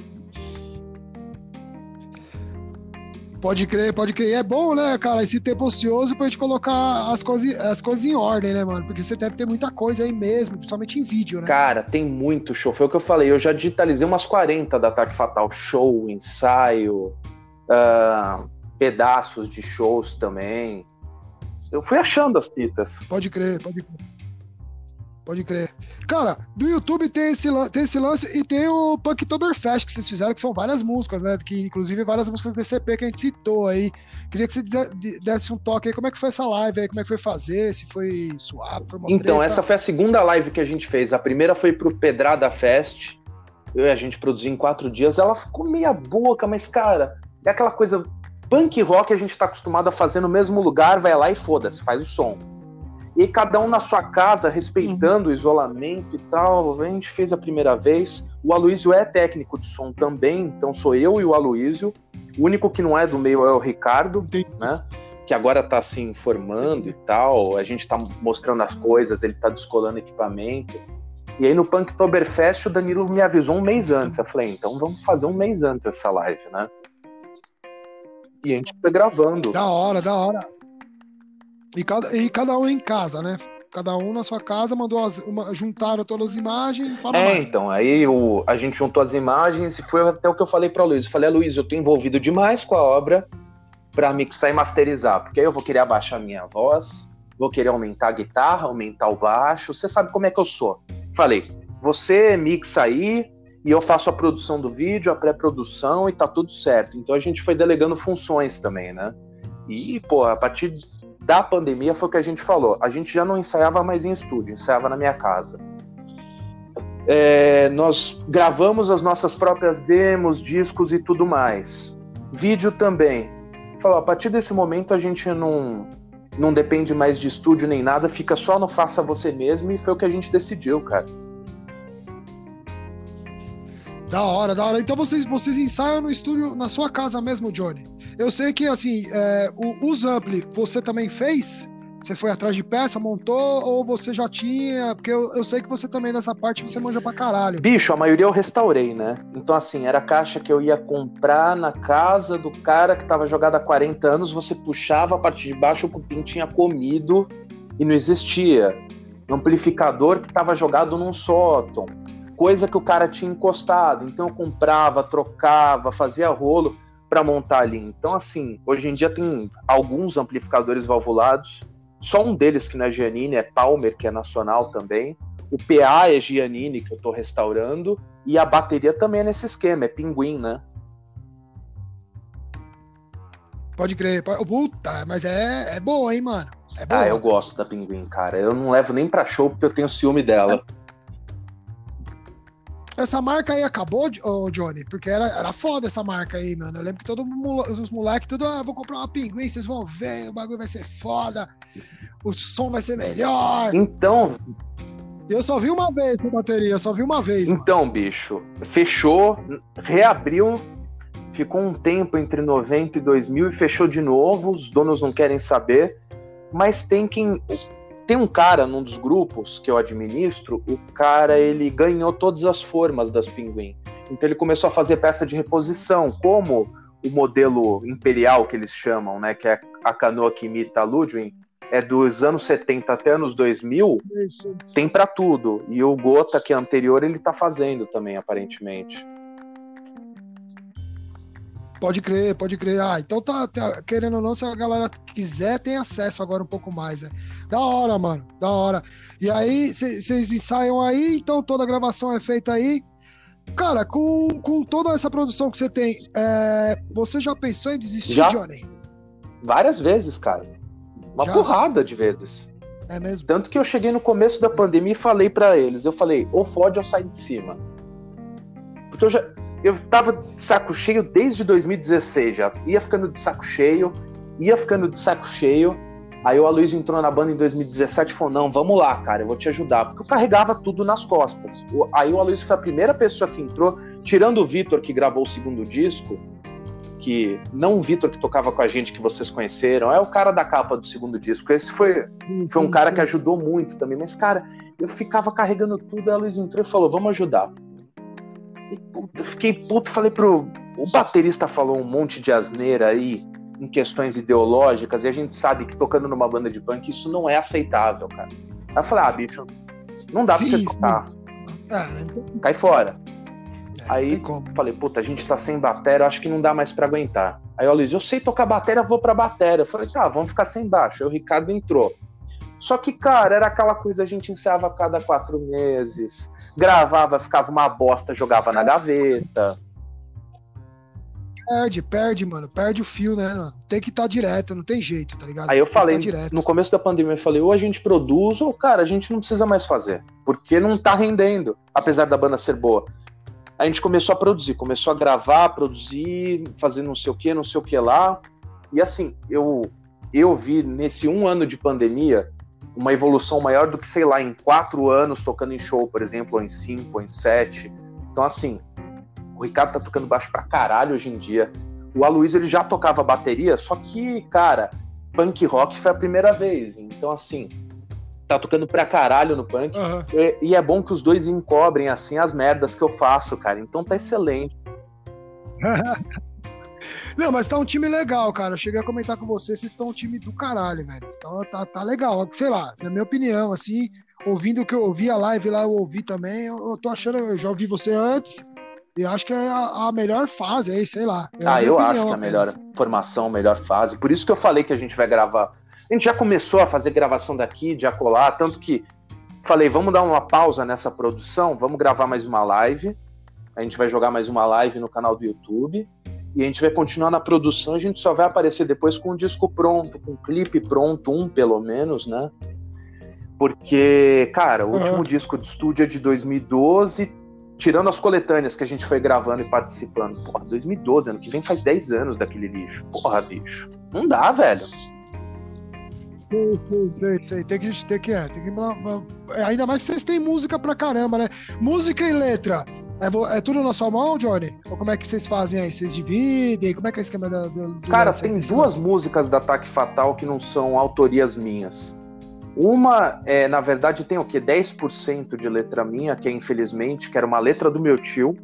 Pode crer, pode crer. E é bom, né, cara, esse tempo ocioso pra gente colocar as coisas, as coisas em ordem, né, mano? Porque você deve ter muita coisa aí mesmo, principalmente em vídeo, né? Cara, tem muito show. Foi o que eu falei, eu já digitalizei umas 40 da Ataque Fatal. Show, ensaio, ah, pedaços de shows também. Eu fui achando as fitas. Pode crer, pode crer. Pode crer. Cara, do YouTube tem esse, tem esse lance e tem o Punktoberfest que vocês fizeram, que são várias músicas, né? Que inclusive várias músicas desse EP que a gente citou aí. Queria que você desse um toque aí, como é que foi essa live aí, como é que foi fazer, se foi suave, foi uma Então, treta. essa foi a segunda live que a gente fez. A primeira foi pro Pedrada Fest. Eu e a gente produziu em quatro dias. Ela ficou meia boca, mas, cara, é aquela coisa. Punk rock a gente tá acostumado a fazer no mesmo lugar, vai lá e foda-se, faz o som. E aí, cada um na sua casa, respeitando o isolamento e tal. A gente fez a primeira vez. O Aloysio é técnico de som também, então sou eu e o Aloysio. O único que não é do meio é o Ricardo, Entendi. né? Que agora tá se informando e tal. A gente tá mostrando as coisas, ele tá descolando equipamento. E aí no Punktoberfest o Danilo me avisou um mês antes. Eu falei, então vamos fazer um mês antes essa live, né? E a gente foi gravando. Da hora, da hora. E cada, e cada um em casa, né? Cada um na sua casa mandou as, uma, juntaram todas as imagens para É, então, aí o, a gente juntou as imagens e foi até o que eu falei para o Luiz. Eu falei, Luiz, eu tô envolvido demais com a obra para mixar e masterizar, porque aí eu vou querer abaixar a minha voz, vou querer aumentar a guitarra, aumentar o baixo. Você sabe como é que eu sou. Falei, você mixa aí e eu faço a produção do vídeo, a pré-produção e tá tudo certo. Então a gente foi delegando funções também, né? E, pô, a partir da pandemia foi o que a gente falou. A gente já não ensaiava mais em estúdio, ensaiava na minha casa. É, nós gravamos as nossas próprias demos, discos e tudo mais. Vídeo também. Falou, a partir desse momento a gente não, não depende mais de estúdio nem nada, fica só no faça você mesmo e foi o que a gente decidiu, cara. Da hora, da hora. Então vocês, vocês ensaiam no estúdio na sua casa mesmo, Johnny. Eu sei que assim, é, o, os ampli você também fez? Você foi atrás de peça, montou, ou você já tinha? Porque eu, eu sei que você também nessa parte você manja pra caralho. Bicho, a maioria eu restaurei, né? Então, assim, era caixa que eu ia comprar na casa do cara que tava jogado há 40 anos, você puxava a parte de baixo, o cupim tinha comido e não existia. Amplificador que tava jogado num sótão. Coisa que o cara tinha encostado. Então eu comprava, trocava, fazia rolo para montar ali. Então, assim, hoje em dia tem alguns amplificadores valvulados. Só um deles que não é Giannini, é Palmer, que é nacional também. O PA é Giannini, que eu tô restaurando. E a bateria também é nesse esquema, é pinguim, né? Pode crer. pode- Puta, mas é, é boa, hein, mano? É boa. Ah, eu gosto da pinguim, cara. Eu não levo nem pra show porque eu tenho ciúme dela. Essa marca aí acabou, ô, Johnny? Porque era, era foda essa marca aí, mano. Eu lembro que todo mundo, os moleques, tudo, ah, vou comprar uma pinguim, vocês vão ver, o bagulho vai ser foda, o som vai ser melhor. Então, eu só vi uma vez essa bateria, eu só vi uma vez. mano. então, bicho, fechou, reabriu, ficou um tempo entre 90 e 2000 e fechou de novo. Os donos não querem saber. mas tem quem. Tem um cara num dos grupos que eu administro, o cara ele ganhou todas as formas das pinguim. Então ele começou a fazer peça de reposição, como o modelo imperial que eles chamam, né, que é a canoa que imita a Ludwig, é dos anos 70 até anos 2000, tem para tudo. E o Gota, que é anterior, ele tá fazendo também, aparentemente. Pode crer, pode crer. Ah, então tá, tá, querendo ou não, se a galera quiser, tem acesso agora um pouco mais, né? Da hora, mano, da hora. E aí, vocês ensaiam aí, então toda a gravação é feita aí. Cara, com, com toda essa produção que você tem, é, você já pensou em desistir, já? Johnny? Várias vezes, cara. Uma já? porrada de vezes. É mesmo? Tanto que eu cheguei no começo da pandemia e falei para eles, eu falei, ou fode ou sai de cima. Porque eu já, eu tava de saco cheio desde 2016 já. Ia ficando de saco cheio, ia ficando de saco cheio. Aí o Aloysio entrou na banda em 2017 e falou: Não, vamos lá, cara, eu vou te ajudar. Porque eu carregava tudo nas costas. Aí o Aloysio foi a primeira pessoa que entrou, tirando o Vitor, que gravou o segundo disco, que não o Vitor que tocava com a gente, que vocês conheceram, é o cara da capa do segundo disco. Esse foi, foi um cara que ajudou muito também. Mas, cara, eu ficava carregando tudo, aí a Luiz entrou e falou: Vamos ajudar. E, puta, fiquei puto, falei pro. O baterista falou um monte de asneira aí em questões ideológicas, e a gente sabe que tocando numa banda de punk isso não é aceitável, cara. Aí eu falei, ah, bicho, não dá sim, pra você tocar. Ah, Cai fora. É, aí falei, puta, a gente tá sem bateria, acho que não dá mais para aguentar. Aí o Luiz, eu sei tocar bateria, vou pra bateria. Eu falei, tá, vamos ficar sem baixo. Aí o Ricardo entrou. Só que, cara, era aquela coisa, a gente ensaiava a cada quatro meses gravava, ficava uma bosta, jogava na gaveta. Perde, perde, mano. Perde o fio, né, mano? Tem que estar tá direto, não tem jeito, tá ligado? Aí eu falei, tá no começo da pandemia, eu falei, ou a gente produz, ou, cara, a gente não precisa mais fazer. Porque não tá rendendo, apesar da banda ser boa. A gente começou a produzir, começou a gravar, produzir, fazer não sei o que, não sei o que lá. E assim, eu, eu vi nesse um ano de pandemia, uma evolução maior do que, sei lá, em quatro anos tocando em show, por exemplo, ou em cinco, ou em sete. Então, assim, o Ricardo tá tocando baixo pra caralho hoje em dia. O Aloysio, ele já tocava bateria, só que, cara, punk rock foi a primeira vez. Então, assim, tá tocando pra caralho no punk. Uhum. E, e, é bom que os dois encobrem, assim, as merdas que eu faço, cara. Então tá excelente. Não, mas tá um time legal, cara. Eu cheguei a comentar com você, vocês estão um time do caralho, velho. Então, tá, tá legal. Sei lá, na minha opinião, assim, ouvindo o que eu ouvi a live lá, eu ouvi também. Eu, eu tô achando, eu já ouvi você antes. E acho que é a, a melhor fase aí, sei lá. É ah, eu opinião, acho que é a melhor formação, a melhor fase. Por isso que eu falei que a gente vai gravar. A gente já começou a fazer gravação daqui, de acolá, tanto que falei, vamos dar uma pausa nessa produção, vamos gravar mais uma live. A gente vai jogar mais uma live no canal do YouTube e a gente vai continuar na produção, a gente só vai aparecer depois com o disco pronto, com o clipe pronto, um pelo menos, né? Porque, cara, o uhum. último disco de estúdio é de 2012, tirando as coletâneas que a gente foi gravando e participando. Porra, 2012, ano que vem faz 10 anos daquele lixo. Porra, bicho. Não dá, velho. Sei, sei, sei, sei. Tem que, tem que, é, tem que. Ainda mais que vocês têm música pra caramba, né? Música e letra. É, é, tudo na sua mão, Johnny? Ou como é que vocês fazem aí? Vocês dividem? Como é que é o esquema da. da Cara, tem duas músicas da Ataque Fatal que não são autorias minhas. Uma, é, na verdade, tem o quê? 10% de letra minha, que é infelizmente, que era uma letra do meu tio,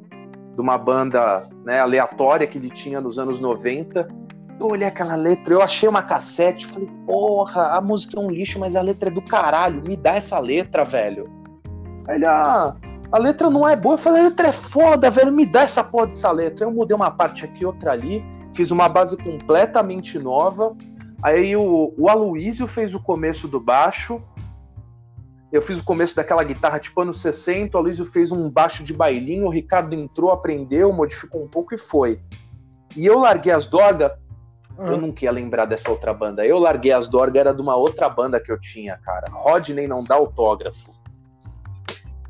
de uma banda né, aleatória que ele tinha nos anos 90. Eu olhei aquela letra, eu achei uma cassete, falei, porra, a música é um lixo, mas a letra é do caralho, me dá essa letra, velho. Aí ele, ah, a letra não é boa. Eu falei, a letra é foda, velho, me dá essa porra dessa letra. Eu mudei uma parte aqui, outra ali, fiz uma base completamente nova. Aí o, o Aloysio fez o começo do baixo. Eu fiz o começo daquela guitarra tipo anos 60. O Aloysio fez um baixo de bailinho. O Ricardo entrou, aprendeu, modificou um pouco e foi. E eu larguei as dorgas. Uhum. Eu não ia lembrar dessa outra banda. Eu larguei as dorgas, era de uma outra banda que eu tinha, cara. Rodney não dá autógrafo.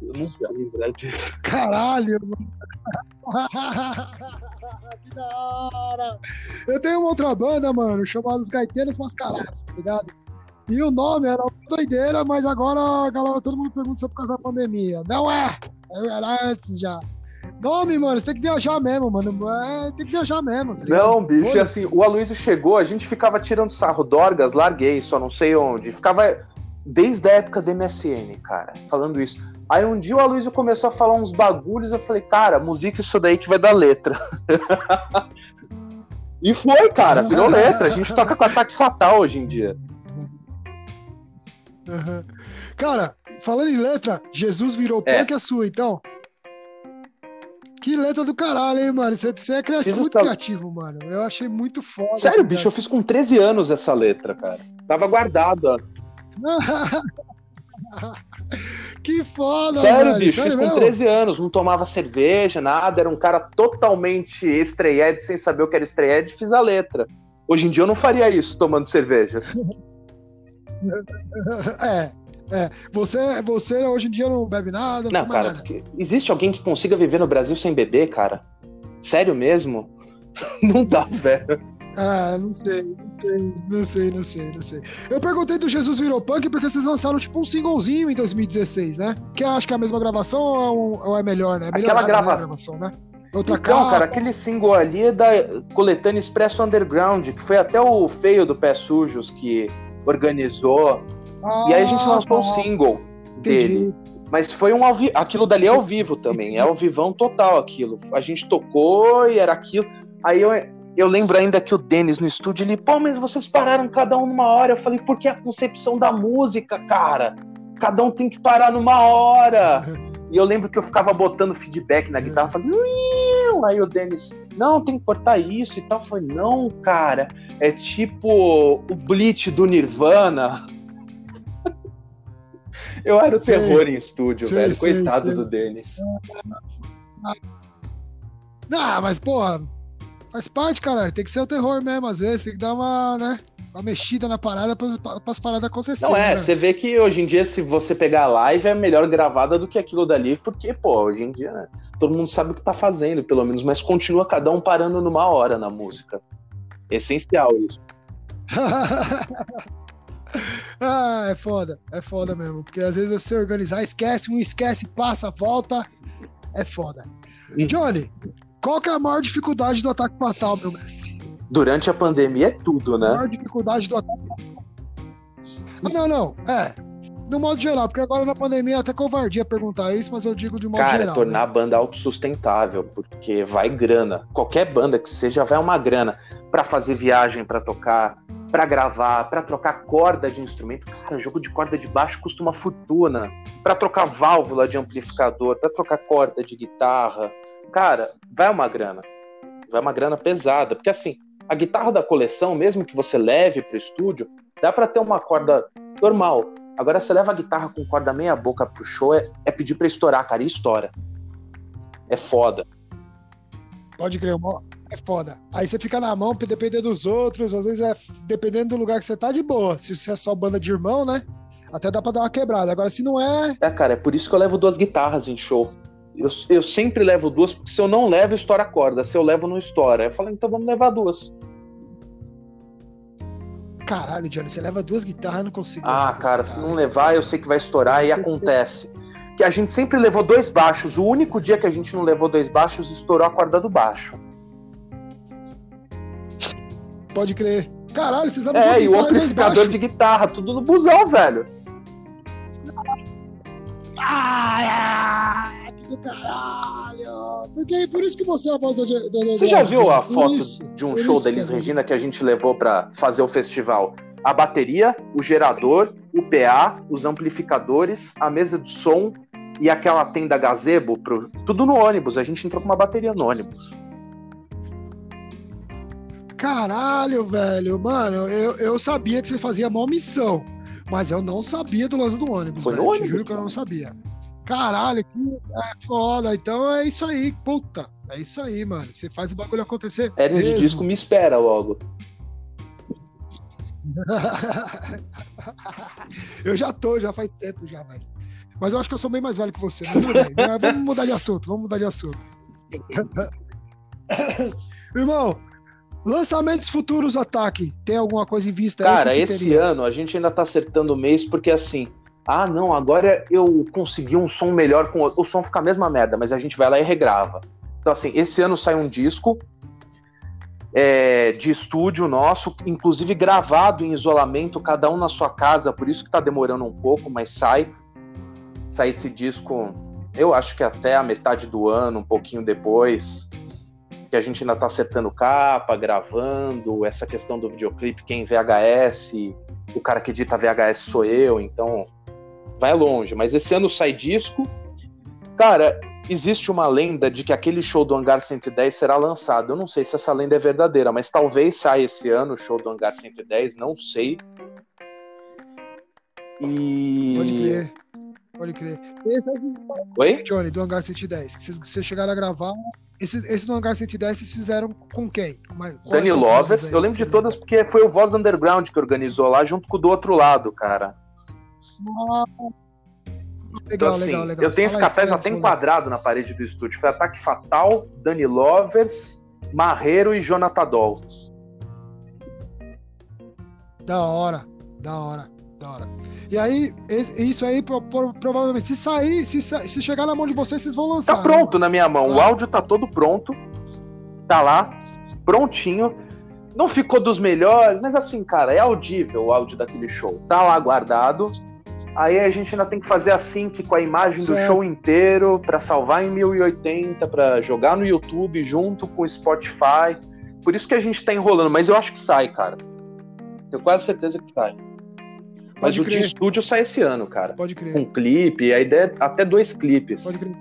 Eu nunca lembrar disso. Caralho, que da hora! Eu tenho uma outra banda, mano, chamada Os Gaiteiros Mascarados, tá ligado? E o nome era doideira, mas agora a galera, todo mundo pergunta se é por causa da pandemia. Não é! Era antes já. Nome, mano, você tem que viajar mesmo, mano. É, tem que viajar mesmo. Tá não, bicho, e assim, o Aloysio chegou, a gente ficava tirando sarro. Dorgas, larguei, só não sei onde. Ficava desde a época do MSN, cara, falando isso. Aí um dia o Aloysio começou a falar uns bagulhos, eu falei, cara, música isso daí que vai dar letra. e foi, cara, virou letra. A gente toca com ataque fatal hoje em dia. Uhum. Cara, falando em letra, Jesus virou é. punk é sua, então? Que letra do caralho, hein, mano? Você, você é criativo, muito tá... criativo, mano. Eu achei muito foda. Sério, cara. bicho, eu fiz com 13 anos essa letra, cara. Tava guardada. que foda, Sério, mano. bicho, Sério fiz mesmo? com 13 anos, não tomava cerveja, nada, era um cara totalmente estreed, sem saber o que era estreed, fiz a letra. Hoje em dia eu não faria isso tomando cerveja. é, é. Você, você hoje em dia não bebe nada? Não, não cara, nada. existe alguém que consiga viver no Brasil sem beber, cara? Sério mesmo? Não dá, velho. Ah, não sei, não sei, não sei, não sei, não sei. Eu perguntei do Jesus Virou Punk porque vocês lançaram tipo um singlezinho em 2016, né? Que eu acho que é a mesma gravação ou é melhor, né? É Aquela grava... né, gravação, né? Outra então, capa. cara, aquele single ali é da coletânea Expresso Underground, que foi até o feio do Pé Sujos que organizou. Ah, e aí a gente lançou o um single Entendi. dele. Mas foi um ao aquilo dali é ao vivo também, é ao vivão total aquilo. A gente tocou e era aquilo. Aí eu, eu lembro ainda que o Denis no estúdio, ele, pô, mas vocês pararam cada um numa hora. Eu falei, porque é a concepção da música, cara. Cada um tem que parar numa hora. E eu lembro que eu ficava botando feedback na guitarra, fazendo. Aí o Denis, não, tem que cortar isso e tal. Eu falei, não, cara, é tipo o Bleach do Nirvana. eu era o terror em estúdio, velho. Coitado do Denis. Não, mas, porra, Faz parte, cara. Tem que ser o terror mesmo, às vezes. Tem que dar uma, né? Uma mexida na parada para as paradas acontecerem. Não é, né? você vê que hoje em dia, se você pegar a live, é melhor gravada do que aquilo dali, porque, pô, hoje em dia, né, todo mundo sabe o que tá fazendo, pelo menos, mas continua cada um parando numa hora na música. Essencial isso. ah, é foda, é foda mesmo. Porque às vezes você organizar, esquece, um esquece, passa, volta. É foda. Hum. Johnny, qual que é a maior dificuldade do ataque fatal, meu mestre? Durante a pandemia é tudo, né? A maior dificuldade do ataque fatal. Não, não, é. No modo geral, porque agora na pandemia é até covardia perguntar isso, mas eu digo de modo Cara, geral. tornar né? a banda autossustentável, porque vai grana. Qualquer banda que seja vai uma grana para fazer viagem, para tocar, para gravar, para trocar corda de instrumento. Cara, jogo de corda de baixo custa uma fortuna. Para trocar válvula de amplificador, para trocar corda de guitarra cara, vai uma grana. Vai uma grana pesada. Porque assim, a guitarra da coleção, mesmo que você leve para o estúdio, dá para ter uma corda normal. Agora, você leva a guitarra com corda meia boca pro show, é, é pedir para estourar, cara, e estoura. É foda. Pode crer, é foda. Aí você fica na mão, depender dos outros, às vezes é dependendo do lugar que você tá, de boa. Se você é só banda de irmão, né? Até dá pra dar uma quebrada. Agora, se não é. É, cara, é por isso que eu levo duas guitarras em show. Eu, eu sempre levo duas, porque se eu não levo, estoura a corda. Se eu levo, não estoura. Eu falei, então vamos levar duas. Caralho, Johnny, você leva duas guitarras, não consigo. Ah, cara, se não levar, eu sei que vai estourar e acontece. Que a gente sempre levou dois baixos. O único dia que a gente não levou dois baixos, estourou a corda do baixo. Pode crer. Caralho, vocês levam é, duas guitarras. É, e o amplificador de guitarra, tudo no busão, velho. Ah, que do caralho! Porque, por isso que você é a voz do. do, do você já viu a foto isso, de um show da Elis Regina que a gente levou para fazer o festival? A bateria, o gerador, o PA, os amplificadores, a mesa de som e aquela tenda gazebo, pro... tudo no ônibus. A gente entrou com uma bateria no ônibus. Caralho, velho. Mano, eu, eu sabia que você fazia mal missão. Mas eu não sabia do lance do ônibus. Foi no ônibus? Juro que eu não sabia. Caralho, que é foda. Então é isso aí, puta. É isso aí, mano. Você faz o bagulho acontecer. Era de disco me espera logo. eu já tô, já faz tempo já, velho. Mas eu acho que eu sou bem mais velho que você. Mas vamos mudar de assunto, vamos mudar de assunto. Irmão, Lançamentos futuros ataque. Tem alguma coisa em vista Cara, esse ano a gente ainda tá acertando o mês, porque assim, Ah, não, agora eu consegui um som melhor com o, o som fica a mesma merda, mas a gente vai lá e regrava. Então, assim, esse ano sai um disco é, de estúdio nosso, inclusive gravado em isolamento, cada um na sua casa, por isso que tá demorando um pouco, mas sai. Sai esse disco, eu acho que até a metade do ano, um pouquinho depois, que a gente ainda tá acertando capa, gravando, essa questão do videoclipe, quem VHS, o cara que edita VHS sou eu, então vai longe. Mas esse ano sai disco. Cara, existe uma lenda de que aquele show do Hangar 110 será lançado. Eu não sei se essa lenda é verdadeira, mas talvez saia esse ano o show do Hangar 110, não sei. E. Pode crer. Pode crer. Esse é o Oi? Johnny, do Hangar 110. Que vocês chegaram a gravar. Esse, esse do Hangar 110 vocês fizeram com quem? Dani Lovers. Eu lembro de todas porque foi o Voz do Underground que organizou lá junto com o do outro lado, cara. Legal, então, assim, legal, legal. Eu tenho Fala esse café já tem enquadrado na parede do estúdio. Foi Ataque Fatal, Dani Lovers, Marreiro e Jonathan Doll. Da hora, da hora, da hora. E aí, isso aí, provavelmente, se sair, se, se chegar na mão de vocês, vocês vão lançar. Tá pronto né? na minha mão. Tá. O áudio tá todo pronto. Tá lá, prontinho. Não ficou dos melhores, mas assim, cara, é audível o áudio daquele show. Tá lá guardado Aí a gente ainda tem que fazer a sync com a imagem do show inteiro para salvar em 1080, para jogar no YouTube junto com o Spotify. Por isso que a gente tá enrolando, mas eu acho que sai, cara. Tenho quase certeza que sai. Mas Pode o crer. de estúdio sai esse ano, cara. Pode crer. Um clipe, a ideia é até dois clipes. Pode crer.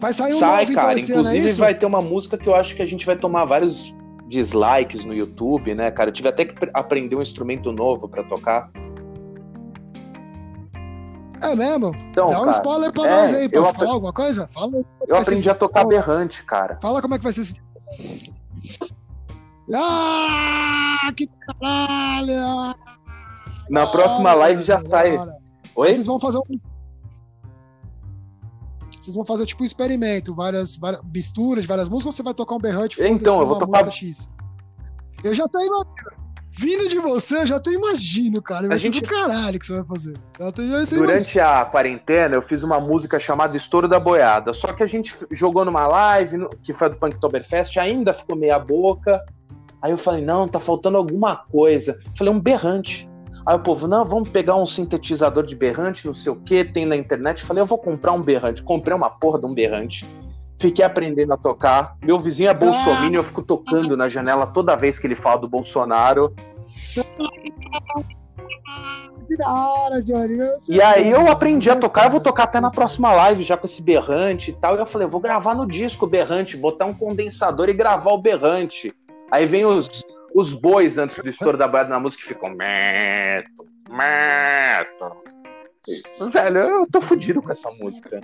Vai sair um Sai, novo, cara. Então, Inclusive ano, é vai ter uma música que eu acho que a gente vai tomar vários dislikes no YouTube, né, cara? Eu tive até que aprender um instrumento novo para tocar. É mesmo? Então, Dá um cara, spoiler pra é, nós aí, pô. Fala alguma coisa? Fala. Eu aprendi a tocar berrante, cara. Fala como é que vai ser esse. Ah, que caralho! Na próxima live já sai. Oi? Vocês vão fazer um. Vocês vão fazer tipo um experimento, várias, várias misturas de várias músicas ou você vai tocar um berrante? Então, eu vou tocar. X? Eu já tenho Vindo de você, já até imagino, cara. Vai a gente... do caralho que você vai fazer. Durante a quarentena, eu fiz uma música chamada Estouro da Boiada. Só que a gente jogou numa live, que foi do Punktoberfest, ainda ficou meia boca. Aí eu falei, não, tá faltando alguma coisa. Falei, um berrante. Aí o povo, não, vamos pegar um sintetizador de berrante, não sei o que, tem na internet. Falei, eu vou comprar um berrante. Comprei uma porra de um berrante. Fiquei aprendendo a tocar. Meu vizinho é bolsominion, eu fico tocando na janela toda vez que ele fala do Bolsonaro. Que da hora, Johnny. E aí eu aprendi a tocar, eu vou tocar até na próxima live já com esse berrante e tal. E eu falei, eu vou gravar no disco o berrante, botar um condensador e gravar o berrante. Aí vem os, os bois antes do estouro da boiada na música e ficam meto, meto. Velho, eu tô fudido com essa música.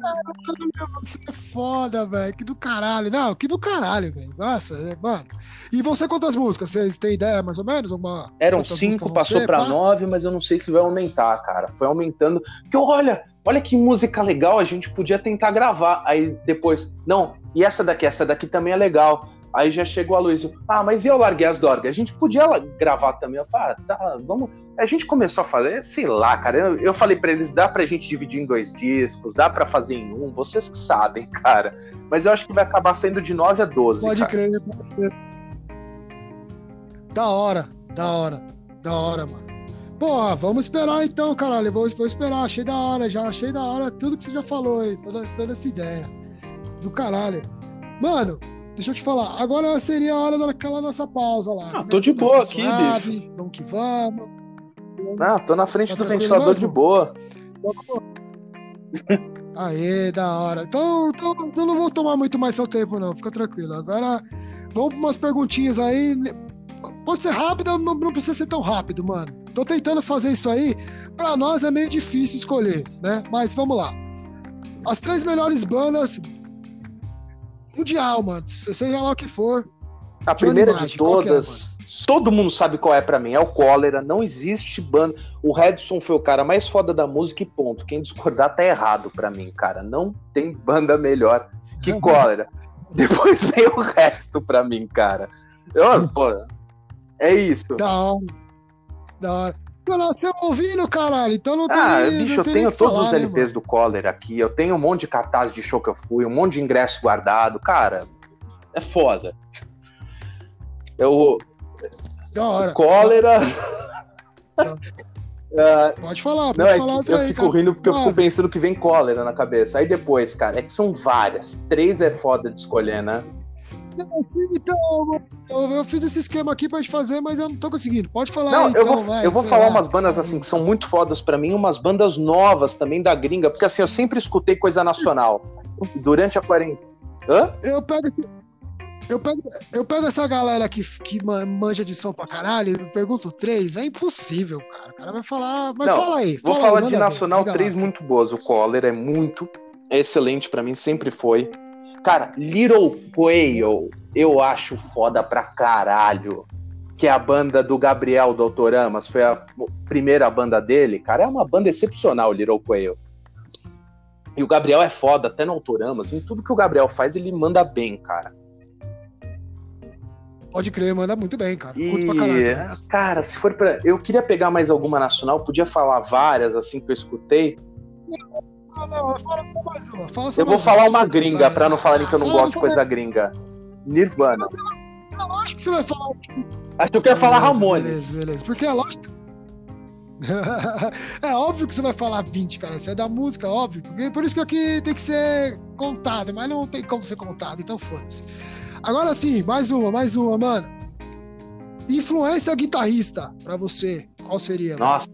Caralho, você é foda, velho. Que do caralho. Não, que do caralho, velho. Nossa, é, mano. E você quantas músicas? Vocês têm ideia, mais ou menos? Uma, Eram cinco, passou para pra nove, mas eu não sei se vai aumentar, cara. Foi aumentando. Porque olha, olha que música legal, a gente podia tentar gravar. Aí depois, não, e essa daqui, essa daqui também é legal. Aí já chegou a Luísa, ah, mas e eu larguei as dorgas? A gente podia gravar também. Eu falei, ah, tá, vamos. A gente começou a fazer, sei lá, cara. Eu, eu falei para eles, dá pra gente dividir em dois discos, dá para fazer em um, vocês que sabem, cara. Mas eu acho que vai acabar sendo de 9 a 12. Pode cara. crer, pode crer. Da hora, da hora, da hora, mano. Pô, vamos esperar então, caralho. Vou, vou esperar, achei da hora já, achei da hora tudo que você já falou aí, toda, toda essa ideia. Do caralho. Mano, Deixa eu te falar, agora seria a hora daquela nossa pausa lá. Ah, tô de boa aqui, suave, bicho. Vamos que vamos. Não, tô na frente tá do ventilador mesmo? de boa. Aê, da hora. Então, então, então não vou tomar muito mais seu tempo, não. Fica tranquilo. Agora, vamos para umas perguntinhas aí. Pode ser rápido, não, não precisa ser tão rápido, mano. Tô tentando fazer isso aí. Para nós é meio difícil escolher, né? Mas vamos lá. As três melhores bandas mundial, mano. Seja lá o que for. A primeira de todas, é, todo mundo sabe qual é para mim, é o Cólera. Não existe banda. O Redson foi o cara mais foda da música e ponto. Quem discordar tá errado para mim, cara. Não tem banda melhor que Cólera. Depois vem o resto pra mim, cara. Eu, pô, é isso. Da hora. Da hora. Você nasceu ouvindo, caralho, então não tem. Ah, bicho, eu tenho todos falar, os né, LPs do Coller aqui, eu tenho um monte de cartaz de show que eu fui, um monte de ingresso guardado, cara, é foda. Eu? Da hora. cólera. Ah, Pode falar, pode não, é falar outra eu aí, fico cara. rindo porque eu fico pensando que vem cólera na cabeça. Aí depois, cara, é que são várias. Três é foda de escolher, né? Então, eu, eu fiz esse esquema aqui pra gente fazer, mas eu não tô conseguindo. Pode falar Não, aí, eu então, vou, vai, eu vou falar lá. umas bandas assim que são muito fodas pra mim, umas bandas novas também da gringa, porque assim, eu sempre escutei coisa nacional. Durante a quarentena. Hã? Eu pego esse. Eu pego, eu pego essa galera que, que ma- manja de som pra caralho e pergunto três, é impossível, cara. O cara vai falar. Mas Não, fala aí. Vou fala aí, falar de manda ver, nacional lá. três muito boas. O Coller é muito excelente pra mim, sempre foi. Cara, Little Quail, eu acho foda pra caralho. Que é a banda do Gabriel do Autoramas, foi a primeira banda dele. Cara, é uma banda excepcional, Little Quail. E o Gabriel é foda, até no Autoramas. Em tudo que o Gabriel faz, ele manda bem, cara. Pode crer, manda muito bem, cara. E, Curto pra caralho. também. cara, se for pra. Eu queria pegar mais alguma nacional, podia falar várias, assim, que eu escutei. Não, não, fala só mais uma. Fala só Eu vou falar uma, gringa, pra não falarem que eu não Fala gosto de coisa gringa. Nirvana. É lógico que você vai falar. Acho que eu quero falar Ramones. Beleza, beleza. Porque é lógico. é óbvio que você vai falar 20, cara. Isso é da música, óbvio. Por isso que aqui tem que ser contado, mas não tem como ser contado, então foda-se. Agora sim, mais uma, mais uma, mano. Influência guitarrista pra você, qual seria? mano? Nossa,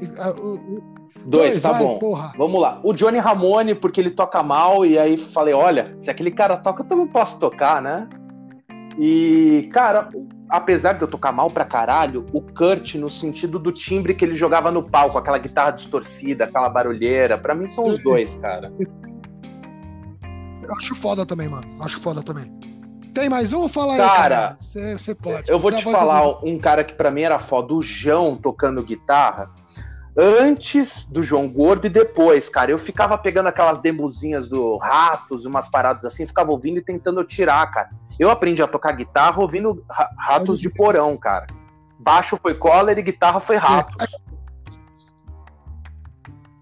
E, o- dois, tá vai, bom. Porra. Vamos lá. O Johnny Ramone, porque ele toca mal, e aí falei, olha, se aquele cara toca, eu também posso tocar, né? E, cara, apesar de eu tocar mal pra caralho, o Kurt, no sentido do timbre que ele jogava no palco, aquela guitarra distorcida, aquela barulheira, pra mim são os dois, cara. Eu acho foda também, mano. Acho foda também. Tem mais um? Fala aí, Cara, cara. Você pode. Eu vou te falar um cara que pra mim era foda, o João tocando guitarra. Antes do João Gordo e depois, cara, eu ficava pegando aquelas demozinhas do Ratos, umas paradas assim, ficava ouvindo e tentando tirar, cara. Eu aprendi a tocar guitarra ouvindo Ra- Ratos de Porão, cara. Baixo foi Coller e guitarra foi Ratos.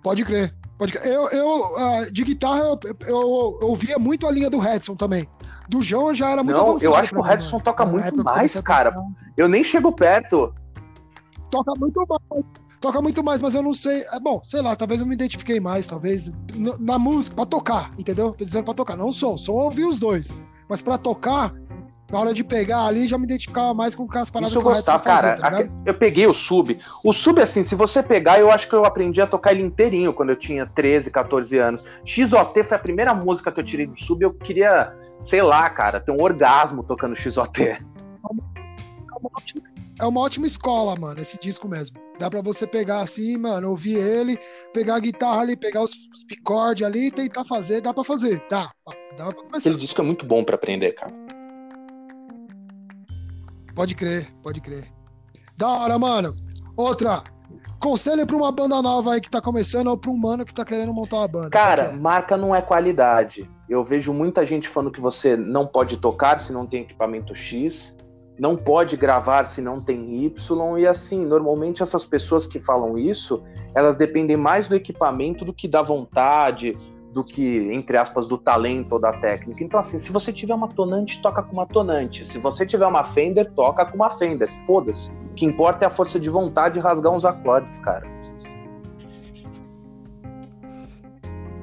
Pode crer. Pode crer. Eu, eu ah, de guitarra, eu, eu, eu ouvia muito a linha do Redson também. Do João já era muito Não, eu acho que o Redson toca Na muito mais, cara. Eu nem chego perto. Toca muito mais. Toca muito mais, mas eu não sei. É bom, sei lá, talvez eu me identifiquei mais, talvez. Na música, pra tocar, entendeu? Tô dizendo pra tocar, não. Som eu ouvi os dois. Mas pra tocar, na hora de pegar ali, já me identificava mais com as paradas Isso eu gostava, cara. tá ligado? aque- eu peguei o sub. O sub, assim, se você pegar, eu acho que eu aprendi a tocar ele inteirinho quando eu tinha 13, 14 anos. XOT foi a primeira música que eu tirei do sub. Eu queria, sei lá, cara, ter um orgasmo tocando XOT. É uma ótima escola, mano, esse disco mesmo. Dá pra você pegar assim, mano, ouvir ele, pegar a guitarra ali, pegar os, os picordes ali tentar fazer. Dá pra fazer, dá. Dá pra começar. Aquele disco é muito bom pra aprender, cara. Pode crer, pode crer. Da hora, mano. Outra. Conselho pra uma banda nova aí que tá começando ou pra um mano que tá querendo montar uma banda. Cara, marca não é qualidade. Eu vejo muita gente falando que você não pode tocar se não tem equipamento X, não pode gravar se não tem Y, e assim, normalmente essas pessoas que falam isso, elas dependem mais do equipamento do que da vontade, do que, entre aspas, do talento ou da técnica. Então, assim, se você tiver uma tonante, toca com uma tonante. Se você tiver uma Fender, toca com uma Fender. Foda-se. O que importa é a força de vontade e rasgar uns acordes, cara.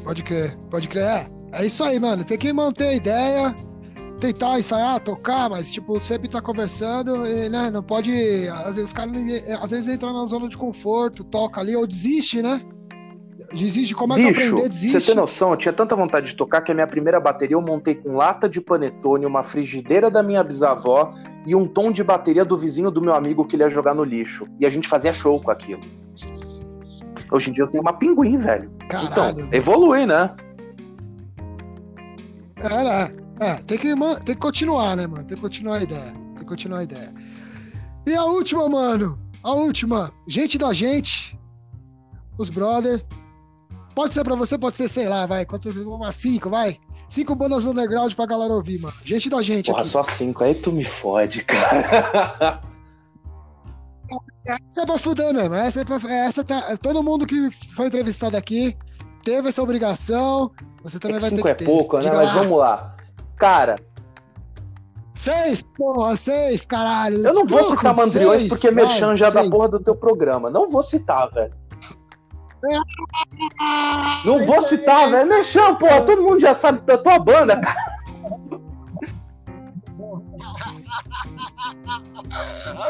Pode crer, pode crer. É, é isso aí, mano. Tem que manter a ideia, tentar ensaiar, tocar, mas, tipo, sempre tá conversando, e, né? Não pode. Às vezes os caras às vezes entram na zona de conforto, toca ali, ou desiste, né? Desiste, começa a Bicho, aprender, você desiste. tem noção? Eu tinha tanta vontade de tocar que a minha primeira bateria eu montei com lata de panetone, uma frigideira da minha bisavó e um tom de bateria do vizinho do meu amigo que ele ia jogar no lixo. E a gente fazia show com aquilo. Hoje em dia eu tenho uma pinguim, velho. Caralho. Então, evolui, né? É, né? É, tem que, tem que continuar, né, mano? Tem que continuar a ideia. Tem que continuar a ideia. E a última, mano. A última. Gente da gente. Os brother. Pode ser pra você, pode ser, sei lá, vai. Quantas? Umas cinco, vai. Cinco bandas underground pra galera ouvir, mano. Gente da gente Porra, aqui. só cinco. Aí tu me fode, cara. Essa é pra fuder mesmo. Essa é pra, essa tá, todo mundo que foi entrevistado aqui teve essa obrigação. Você também É vai ter cinco que é ter. pouco, né? Diga Mas lá. vamos lá. Cara, Seis, porra, seis, caralho. eu não vou citar Mandriões seis, porque merchan já da seis. porra do teu programa. Não vou citar, velho. Não vou isso aí, citar, velho. Merchan, porra, todo mundo já sabe da tua banda, cara.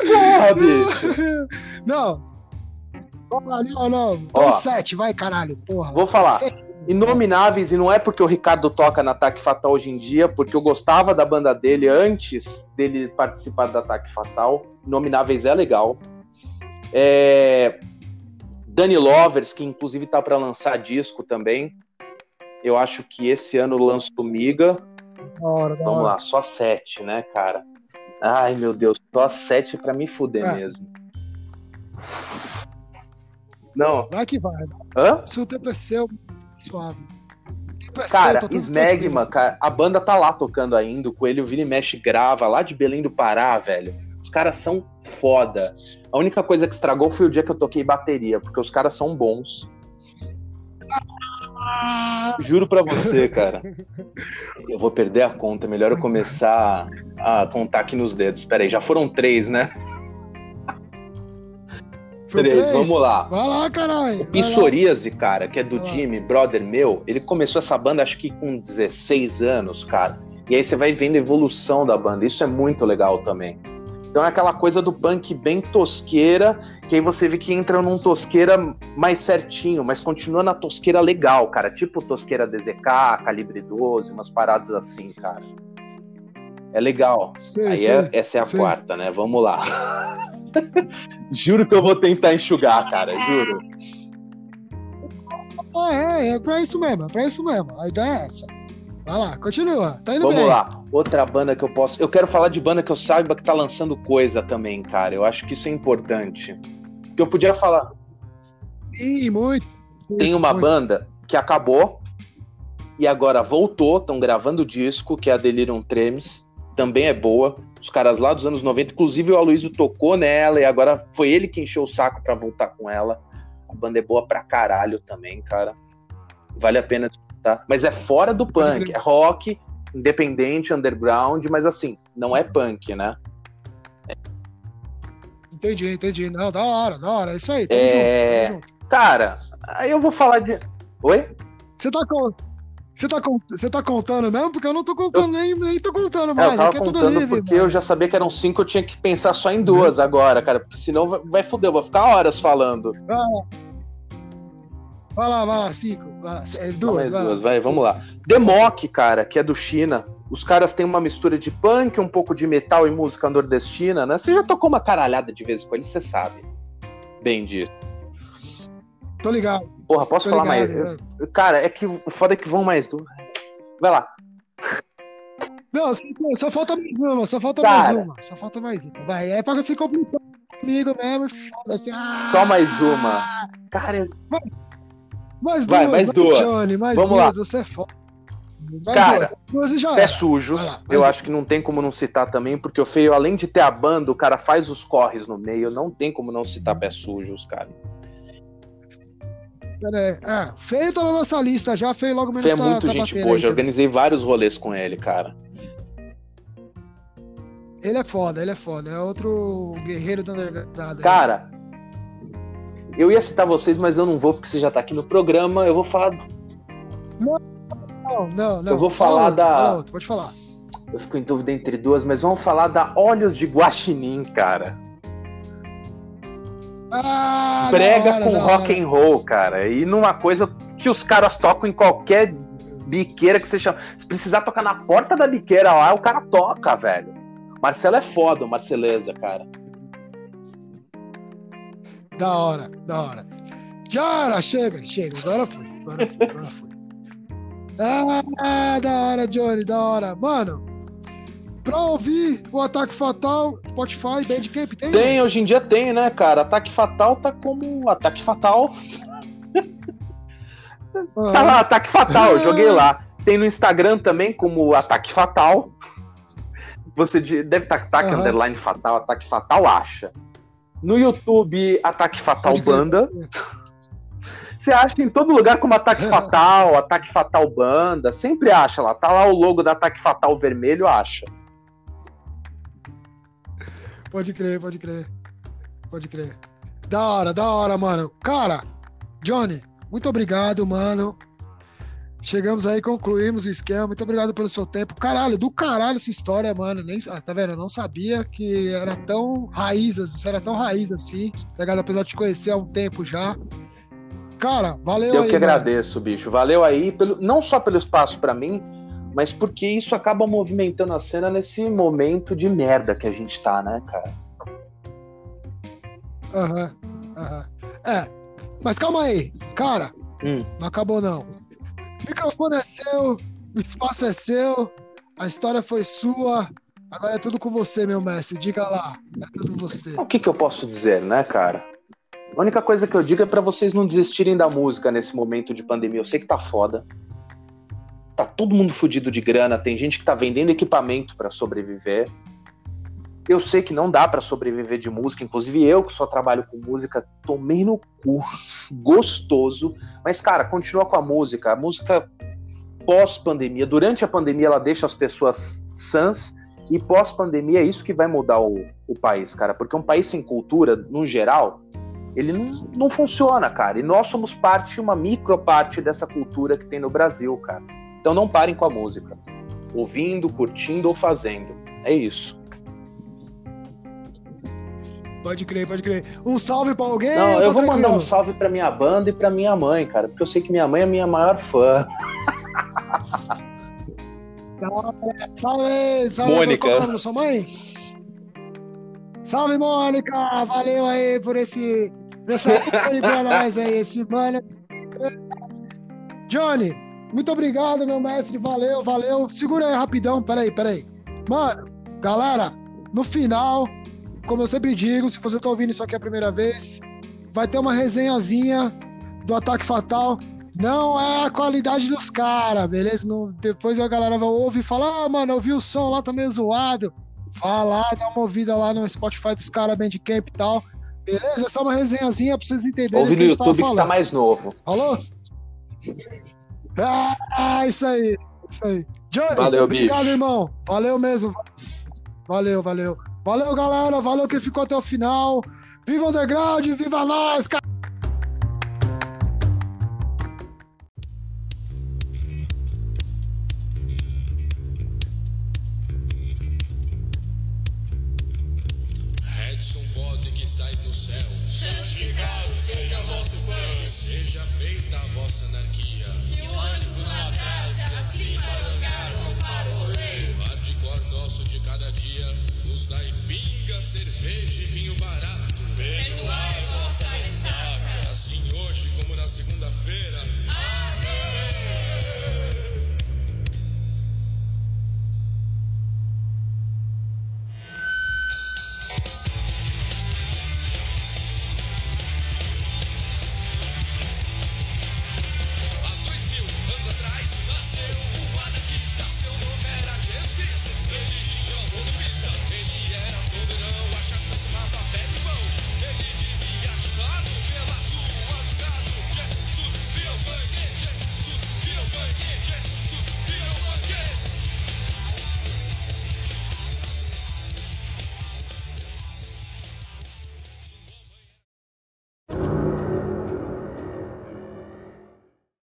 Porra, bicho. Não. Não, não, não. Ó. Sete, vai, caralho, porra. Vou falar. Sete. Inomináveis, e não é porque o Ricardo toca na Ataque Fatal hoje em dia, porque eu gostava da banda dele antes dele participar da Ataque Fatal. Inomináveis é legal. É... Danny Lovers, que inclusive tá para lançar disco também. Eu acho que esse ano lança o Miga. Hora, Vamos lá, só sete, né, cara? Ai, meu Deus, só sete pra me fuder É. mesmo. Não, Vai que vai. hã? Se o tempo é seu, suave. O tempo é Cara, Smegma, cara, a banda tá lá tocando ainda, o Coelho Vini Mexe grava, lá de Belém do Pará, velho. Os caras são foda. A única coisa que estragou foi o dia que eu toquei bateria, porque os caras são bons. Juro pra você, cara. Eu vou perder a conta, melhor eu começar a contar aqui nos dedos. Peraí, já foram três, né? Três, três? vamos lá. Vai lá, caralho. vai lá. Psoríase, cara, que é do Vai lá. Jimmy, brother meu, ele começou essa banda acho que com 16 anos, cara. E aí você vai vendo a evolução da banda. Isso é muito legal também. Então é aquela coisa do punk bem tosqueira, que aí você vê que entra num tosqueira mais certinho, mas continua na tosqueira legal, cara. Tipo tosqueira DZK, calibre 12, umas paradas assim, cara. É legal. Sei, Aí sei. é- essa é a sei. quarta, né? Vamos lá. juro que eu vou tentar enxugar, cara, juro. Ah, é, é pra isso mesmo, é pra isso mesmo. A ideia é essa. Vai lá, continua. Tá indo Vamos bem. lá, outra banda que eu posso. Eu quero falar de banda que eu saiba que tá lançando coisa também, cara. Eu acho que isso é importante. Porque eu podia falar. Ih, muito. Tem uma muito. banda que acabou e agora voltou, estão gravando disco, que é a Delirium Tremes. Também é boa. Os caras lá dos anos 90, inclusive o Aloysio tocou nela e agora foi ele que encheu o saco pra voltar com ela. A banda é boa pra caralho também, cara. Vale a pena escutar. Mas é fora do punk, é rock, independente, underground, mas assim, não é punk, né? Entendi, entendi. Não, da hora, da hora. É isso aí, tamo É. junto, tamo junto. Cara, aí eu vou falar de. Oi? Você tá com. Você tá, você tá contando mesmo? Porque eu não tô contando, nem, nem tô contando É, mais. eu tava Aqui é tudo contando livre. porque mano. eu já sabia que eram cinco, eu tinha que pensar só em duas agora, cara. Porque senão vai, vai foder, eu vou ficar horas falando. Vai lá, vai lá, cinco. Vai lá. É, duas, mais vai duas, lá. vai, vamos lá. Democ, cara, que é do China. Os caras têm uma mistura de punk, um pouco de metal e música nordestina, né? Você já tocou uma caralhada de vezes com ele, você sabe. Bem disso. Tô ligado. Porra, posso Tô falar ligado. mais? vai. Cara, é que o foda é que vão mais duas. Vai lá. Não, só, só falta mais uma, só falta Cara. mais uma. Só falta mais uma. Vai, é pra você complicar comigo mesmo. Foda-se. Ah, Só mais uma. Cara, eu- Mais duas, Vai, mais duas. Johnny, mais Vamos duas, você é foda. Mais Cara, duas. Duas já Pé era. Sujos, Vai lá, eu mas- acho que não tem como não citar também, porque o Feio, além de ter a banda, o cara faz os corres no meio, não tem como não citar Pé Sujos, cara. Aí. É, feio tá na nossa lista já, feio logo menos Feio é tá, muito tá gente boa, já também. organizei vários rolês com ele, cara. Ele é foda, ele é foda. É outro guerreiro da aí. Cara, eu ia citar vocês, mas eu não vou, porque você já tá aqui no programa, eu vou falar... Não, não, não. eu vou Fala falar outro, da- fala outro, pode falar. Eu fico em dúvida entre duas, mas vamos falar da Olhos de Guaxinim, cara. Ah, Brega hora, com rock hora. and roll, cara. E numa coisa que os caras tocam em qualquer biqueira que você chama. Se precisar tocar na porta da biqueira lá, o cara toca, velho. Marcelo é foda, Marceleza, cara. Da hora, da hora. Já era, chega, chega. Agora foi, agora foi, agora foi. Ah, da hora, Johnny, da hora. Mano, pra ouvir o Ataque Fatal, Spotify, Bandcamp, tem? Tem, hoje em dia tem, né, cara? Ataque Fatal tá como Ataque Fatal. Ah, Tá lá, Ataque Fatal, eu joguei lá. Tem no Instagram também como Ataque Fatal. Você de- deve estar Ataque Aham. Underline Fatal, Ataque Fatal acha. No YouTube, Ataque Fatal Banda. Você acha em todo lugar como Ataque Fatal, Ataque Fatal Banda, sempre acha lá. Tá lá o logo da Ataque Fatal vermelho, acha. Pode crer, pode crer. Pode crer. Da hora, da hora, mano. Cara, Johnny, muito obrigado, mano. Chegamos aí, concluímos o esquema. Muito obrigado pelo seu tempo. Caralho, do caralho essa história, mano. Nem, ah, tá vendo? Eu não sabia que era tão raiz, você era tão raiz assim. Tá ligado? Apesar de te conhecer há um tempo já. Cara, valeu Eu aí, que agradeço, bicho. Valeu aí, pelo, não só pelo espaço para mim, mas porque isso acaba movimentando a cena nesse momento de merda que a gente tá, né, cara? Aham, uhum, aham. Uhum. É, mas calma aí, cara. Hum. Não acabou, não. O microfone é seu, o espaço é seu, a história foi sua. Agora é tudo com você, meu mestre. Diga lá, é tudo você. O que, que eu posso dizer, né, cara? A única coisa que eu digo é para vocês não desistirem da música nesse momento de pandemia. Eu sei que tá foda. Tá todo mundo fudido de grana, tem gente que tá vendendo equipamento para sobreviver. Eu sei que não dá para sobreviver de música, inclusive eu que só trabalho com música, tomei no cu, gostoso. Mas cara, continua com a música. A música pós-pandemia, durante a pandemia ela deixa as pessoas sãs e pós-pandemia é isso que vai mudar o, o país, cara. Porque um país sem cultura, no geral, ele não, não funciona, cara. E nós somos parte, uma micro parte dessa cultura que tem no Brasil, cara. Então não parem com a música. Ouvindo, curtindo ou fazendo. É isso. Pode crer, pode crer. Um salve pra alguém? Não, eu vou mandar um salve pra minha banda e pra minha mãe, cara, porque eu sei que minha mãe é minha maior fã. Salve, salve. Mônica. É sua mãe? Salve, Mônica! Valeu aí por esse. Essa aí, esse mano. Johnny, muito obrigado, meu mestre. Valeu, valeu. Segura aí rapidão. Peraí, peraí. Mano, galera, no final, como eu sempre digo, se você tá ouvindo isso aqui a primeira vez, vai ter uma resenhazinha do Ataque Fatal. Não é a qualidade dos caras, beleza? Não, depois a galera vai ouvir e falar: ah, mano, eu vi o som lá, tá meio zoado. Vá lá, dá uma ouvida lá no Spotify dos caras, Bandcamp e tal. Beleza? É só uma resenhazinha pra vocês entenderem. Ouve no YouTube que tá mais novo. Falou? Ah, isso aí. Isso aí. Johnny, valeu, obrigado, bicho. irmão. Valeu mesmo. Valeu, valeu. Valeu, galera. Valeu quem ficou até o final. Viva o Underground, viva nós, cara.